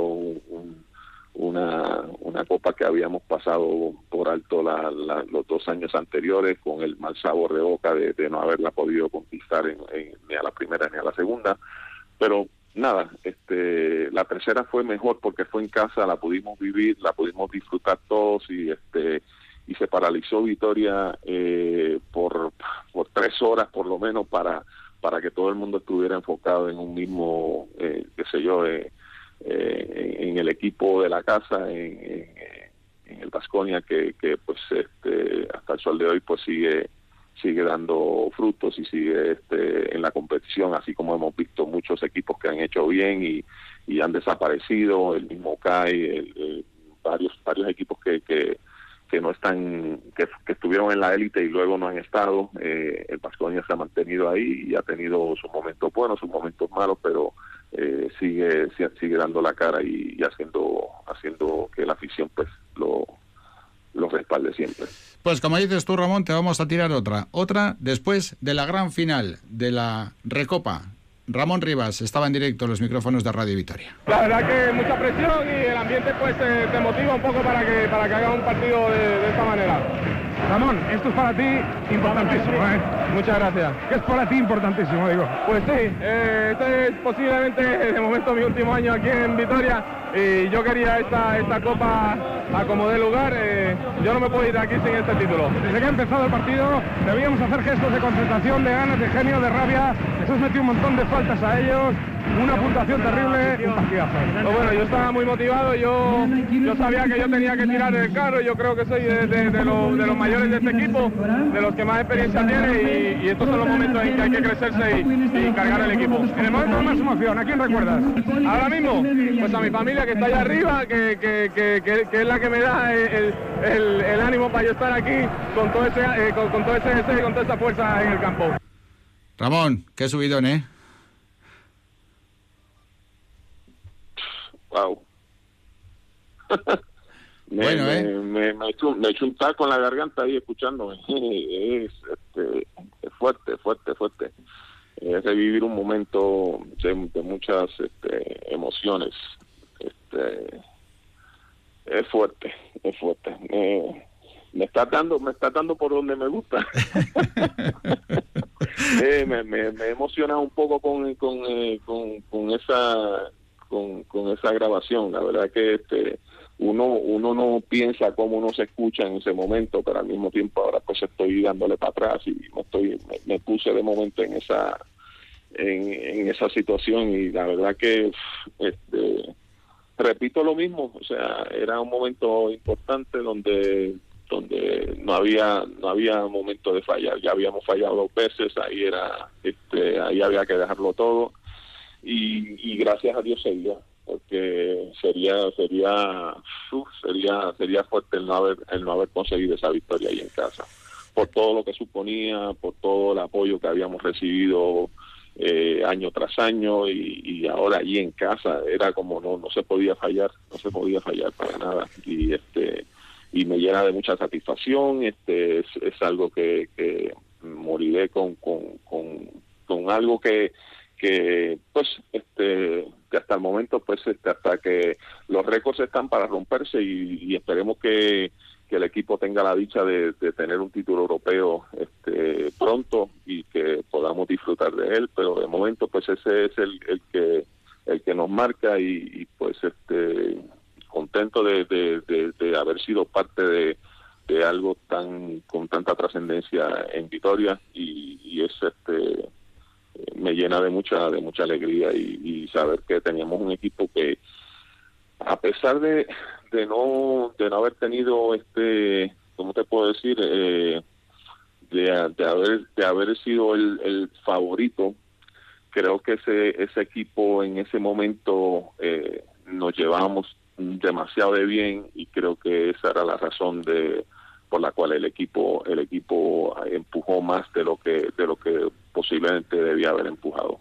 una, una copa que habíamos pasado por alto la, los dos años anteriores con el mal sabor de boca de, no haberla podido conquistar ni a la primera ni a la segunda. Pero nada, este, la tercera fue mejor porque fue en casa, la pudimos vivir, la pudimos disfrutar todos y este y se paralizó Vitoria eh, por, por tres horas por lo menos para, para que todo el mundo estuviera enfocado en un mismo, eh, qué sé yo, eh, eh en el equipo de la casa, en, el Vasconia, que, que pues este, hasta el sol de hoy pues sigue sigue dando frutos y sigue este, en la competición, así como hemos visto muchos equipos que han hecho bien y, y han desaparecido, el mismo CAI, varios varios equipos que, que, que no están, que, estuvieron en la élite y luego no han estado. Eh, el Pasconia se ha mantenido ahí y ha tenido sus momentos buenos, sus momentos malos, pero eh, sigue sigue dando la cara y, haciendo haciendo que la afición pues lo lo respalde siempre. Pues como dices tú, Ramón, te vamos a tirar otra. Otra después de la gran final de la Recopa Ramón Rivas estaba en directo en los micrófonos de Radio Victoria. La verdad que mucha presión y el ambiente pues eh, te motiva un poco para que, para que haga un partido de, esta manera. Ramón, esto es para ti importantísimo, ¿eh? Muchas gracias. ¿Qué es para ti importantísimo, digo? Pues sí, eh, este es posiblemente de momento mi último año aquí en Vitoria y yo quería esta, esta copa a como dé lugar. Eh, yo no me puedo ir aquí sin este título. Desde que ha empezado el partido debíamos hacer gestos de concentración, de ganas, de genio, de rabia. Eso metió un montón de faltas a ellos, una puntuación terrible. Pues bueno, yo estaba muy motivado, yo, yo sabía que yo tenía que tirar el carro, yo creo que soy de, los, mayores de este equipo, de los que más experiencia tiene y, estos son los momentos en que hay que crecerse y, cargar el equipo. En el momento de más emoción, ¿a quién recuerdas? Ahora mismo, pues a mi familia que está allá arriba, que, que, es la que me da el, ánimo para yo estar aquí con todo ese, eh, con, todo ese y con toda esa fuerza en el campo. Ramón, qué subidón, ¿eh? Wow. <laughs> me, bueno, ¿eh? me, me, echo, un taco en la garganta ahí escuchándome. <laughs> es, este, es fuerte, fuerte, fuerte. Es revivir un momento de, muchas este, emociones. Este, es fuerte, es fuerte. me está dando, me está dando por donde me gusta. <laughs> eh, me, me, me, emociona un poco con, con, eh, con, con esa con, esa grabación. La verdad que este uno uno no piensa cómo uno se escucha en ese momento, pero al mismo tiempo ahora pues estoy dándole para atrás y me estoy me, puse de momento en esa en, esa situación y la verdad que este repito lo mismo, o sea, era un momento importante donde donde no había no había momento de fallar, ya habíamos fallado dos veces, ahí era este ahí había que dejarlo todo y, gracias a Dios seguía porque sería sería sería sería fuerte el no haber el no haber conseguido esa victoria ahí en casa. Por todo lo que suponía por todo el apoyo que habíamos recibido eh, año tras año y, ahora ahí en casa era como no no se podía fallar no se podía fallar para nada. Y este y me llena de mucha satisfacción este es, es algo que, que moriré con, con, con, con algo que que pues este que hasta el momento pues este, hasta que los récords están para romperse y, esperemos que, que, el equipo tenga la dicha de, tener un título europeo este pronto y que podamos disfrutar de él. Pero de momento pues ese es el, el que el que nos marca y, pues este contento de, de, haber sido parte de, de algo tan con tanta trascendencia en Vitoria y es este me llena de mucha de mucha alegría y, saber que teníamos un equipo que a pesar de, de no de no haber tenido este cómo te puedo decir eh, de, haber de haber sido el, el, favorito creo que ese ese equipo en ese momento eh, nos llevamos demasiado de bien y creo que esa era la razón de por la cual el equipo el equipo empujó más de lo que de lo que posiblemente debía haber empujado.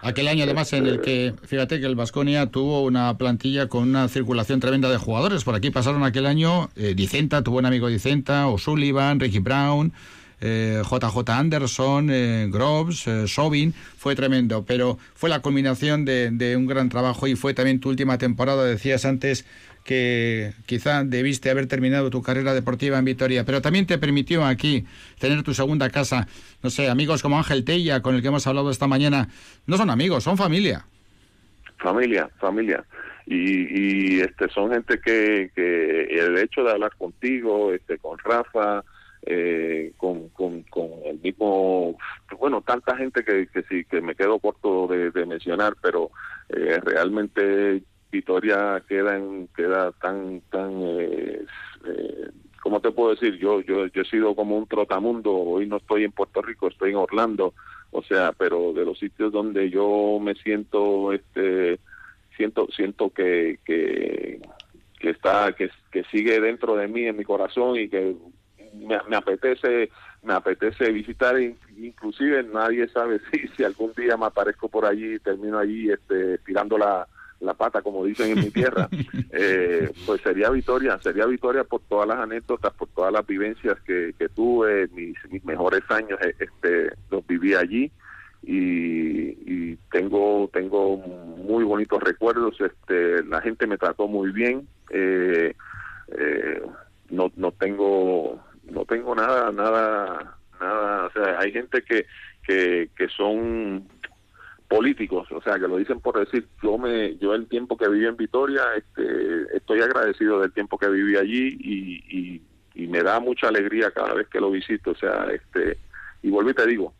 Aquel año además en el que, fíjate que el Vasconia tuvo una plantilla con una circulación tremenda de jugadores. Por aquí pasaron aquel año eh, Dicenta, tuvo un amigo Dicenta, O'Sullivan, Ricky Brown, eh, JJ Anderson, eh, Groves, eh, Sobin, fue tremendo, pero fue la culminación de, de, un gran trabajo y fue también tu última temporada, decías antes, que quizá debiste haber terminado tu carrera deportiva en Vitoria, pero también te permitió aquí tener tu segunda casa. No sé, amigos como Ángel Tella, con el que hemos hablado esta mañana, no son amigos, son familia. Familia, familia. Y, y este son gente que, que el hecho de hablar contigo, este con Rafa, eh, con, con, el mismo, bueno, tanta gente que, que sí, que me quedo corto de, mencionar, pero eh, realmente Vitoria queda en, queda tan tan eh, eh ¿cómo te puedo decir? Yo, yo, yo he sido como un trotamundo, hoy no estoy en Puerto Rico, estoy en Orlando, o sea, pero de los sitios donde yo me siento, este, siento, siento que, que, está, que, que sigue dentro de mí, en mi corazón y que me, me apetece me apetece visitar inclusive nadie sabe <laughs> si si algún día me aparezco por allí termino allí este tirando la, la pata como dicen en mi tierra <laughs> eh, pues sería victoria sería victoria por todas las anécdotas por todas las vivencias que, que tuve mis, mis mejores años eh, este los viví allí. Y, y, tengo tengo muy bonitos recuerdos este la gente me trató muy bien eh, eh, no no tengo no tengo nada, nada, nada, o sea, hay gente que, que, que son políticos, o sea, que lo dicen por decir, yo me, yo el tiempo que viví en Vitoria, este, estoy agradecido del tiempo que viví allí y, y, me da mucha alegría cada vez que lo visito, o sea, este, y vuelvo y te digo,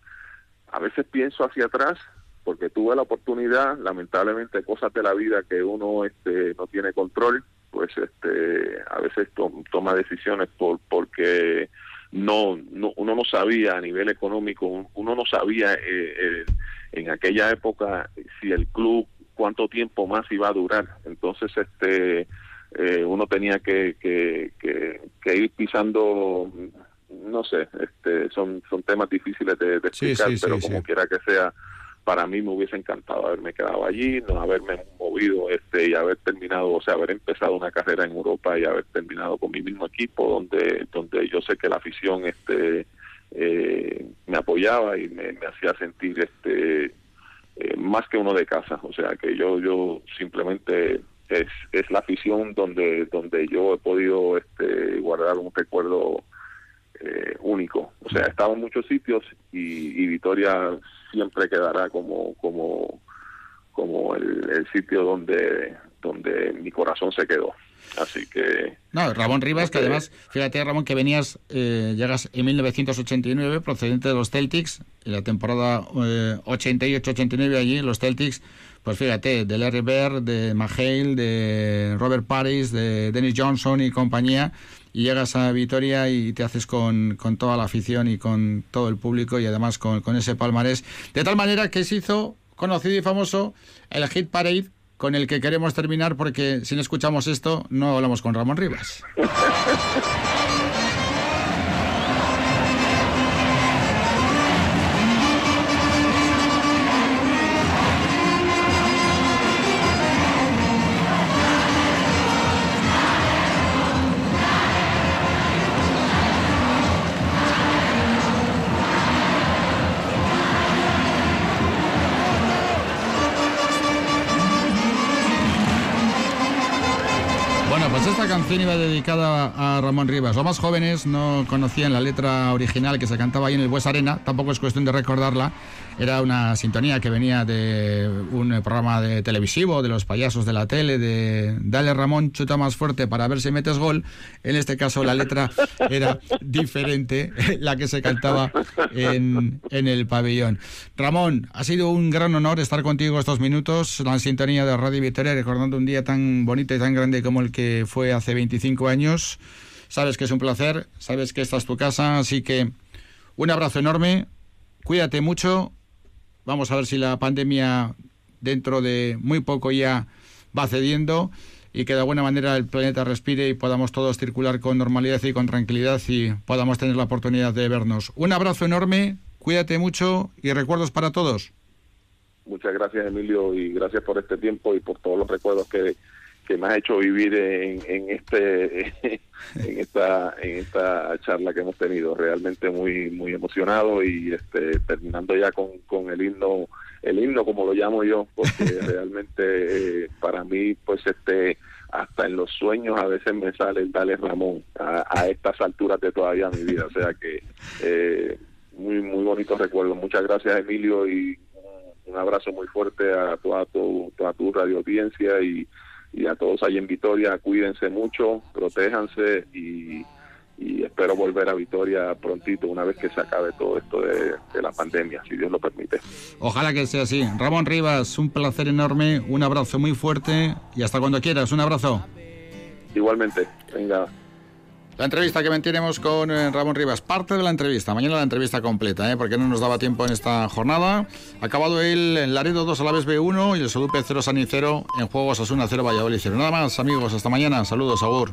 a veces pienso hacia atrás porque tuve la oportunidad, lamentablemente cosas de la vida que uno este, no tiene control, pues este a veces toma decisiones por porque no, no uno no sabía a nivel económico uno no sabía eh, eh, en aquella época si el club cuánto tiempo más iba a durar. Entonces este eh, uno tenía que, que, que, ir pisando no sé este son son temas difíciles de, explicar pero como quiera que sea para mí me hubiese encantado haberme quedado allí, no haberme movido este y haber terminado, o sea, haber empezado una carrera en Europa y haber terminado con mi mismo equipo, donde donde yo sé que la afición este eh, me apoyaba y me, hacía sentir este eh, más que uno de casa, o sea, que yo yo simplemente es, es la afición donde donde yo he podido este guardar un recuerdo eh, único. O sea, he estado en muchos sitios y, y Vitoria siempre quedará como como como el, sitio donde donde mi corazón se quedó. Así que... No, Ramón Rivas, que además, fíjate Ramón, que venías, eh, llegas en 1989, procedente de los Celtics, en la temporada 88-89 eh, allí, los Celtics, pues fíjate, de Larry Bird, de McHale, de Robert Paris, de Dennis Johnson y compañía, y llegas a Vitoria y te haces con, con toda la afición y con todo el público y además con, con ese palmarés. De tal manera que se hizo conocido y famoso el Hit Parade con el que queremos terminar porque si no escuchamos esto no hablamos con Ramón Rivas. <laughs> canción iba dedicada a Ramón Rivas. Los más jóvenes no conocían la letra original que se cantaba ahí en el Bues Arena, tampoco es cuestión de recordarla. Era una sintonía que venía de un programa de televisivo, de los payasos de la tele, de Dale Ramón, chuta más fuerte para ver si metes gol. En este caso la letra era diferente, <laughs> la que se cantaba en, en el pabellón. Ramón, ha sido un gran honor estar contigo estos minutos, la sintonía de Radio Victoria, recordando un día tan bonito y tan grande como el que fue hace 25 años. Sabes que es un placer, sabes que esta es tu casa, así que un abrazo enorme, cuídate mucho, vamos a ver si la pandemia dentro de muy poco ya va cediendo y que de alguna manera el planeta respire y podamos todos circular con normalidad y con tranquilidad y podamos tener la oportunidad de vernos. Un abrazo enorme, cuídate mucho y recuerdos para todos. Muchas gracias Emilio y gracias por este tiempo y por todos los recuerdos que, que me ha hecho vivir en, en este <laughs> en esta en esta charla que hemos tenido. Realmente muy muy emocionado y este terminando ya con, con el himno el himno como lo llamo yo porque <laughs> realmente eh, para mí pues este hasta en los sueños a veces me sale el Dale Ramón a, estas alturas de todavía mi vida. O sea que eh, muy muy bonitos recuerdos muchas gracias Emilio y un, abrazo muy fuerte a toda tu, toda tu radio audiencia y y a todos ahí en Vitoria, cuídense mucho, protéjanse y, espero volver a Vitoria prontito, una vez que se acabe todo esto de, de, la pandemia, si Dios lo permite. Ojalá que sea así. Ramón Rivas, un placer enorme, un abrazo muy fuerte y hasta cuando quieras, un abrazo. Igualmente, venga. La entrevista que mantenemos con eh, Ramón Rivas, parte de la entrevista, mañana la entrevista completa, ¿eh? porque no nos daba tiempo en esta jornada. Acabado el, Laredo 2 a la vez B1 y el Sodupe 0 San 0 en juegos Asuna 0 Valladolid 0. Nada más, amigos, hasta mañana. Saludos, Agur.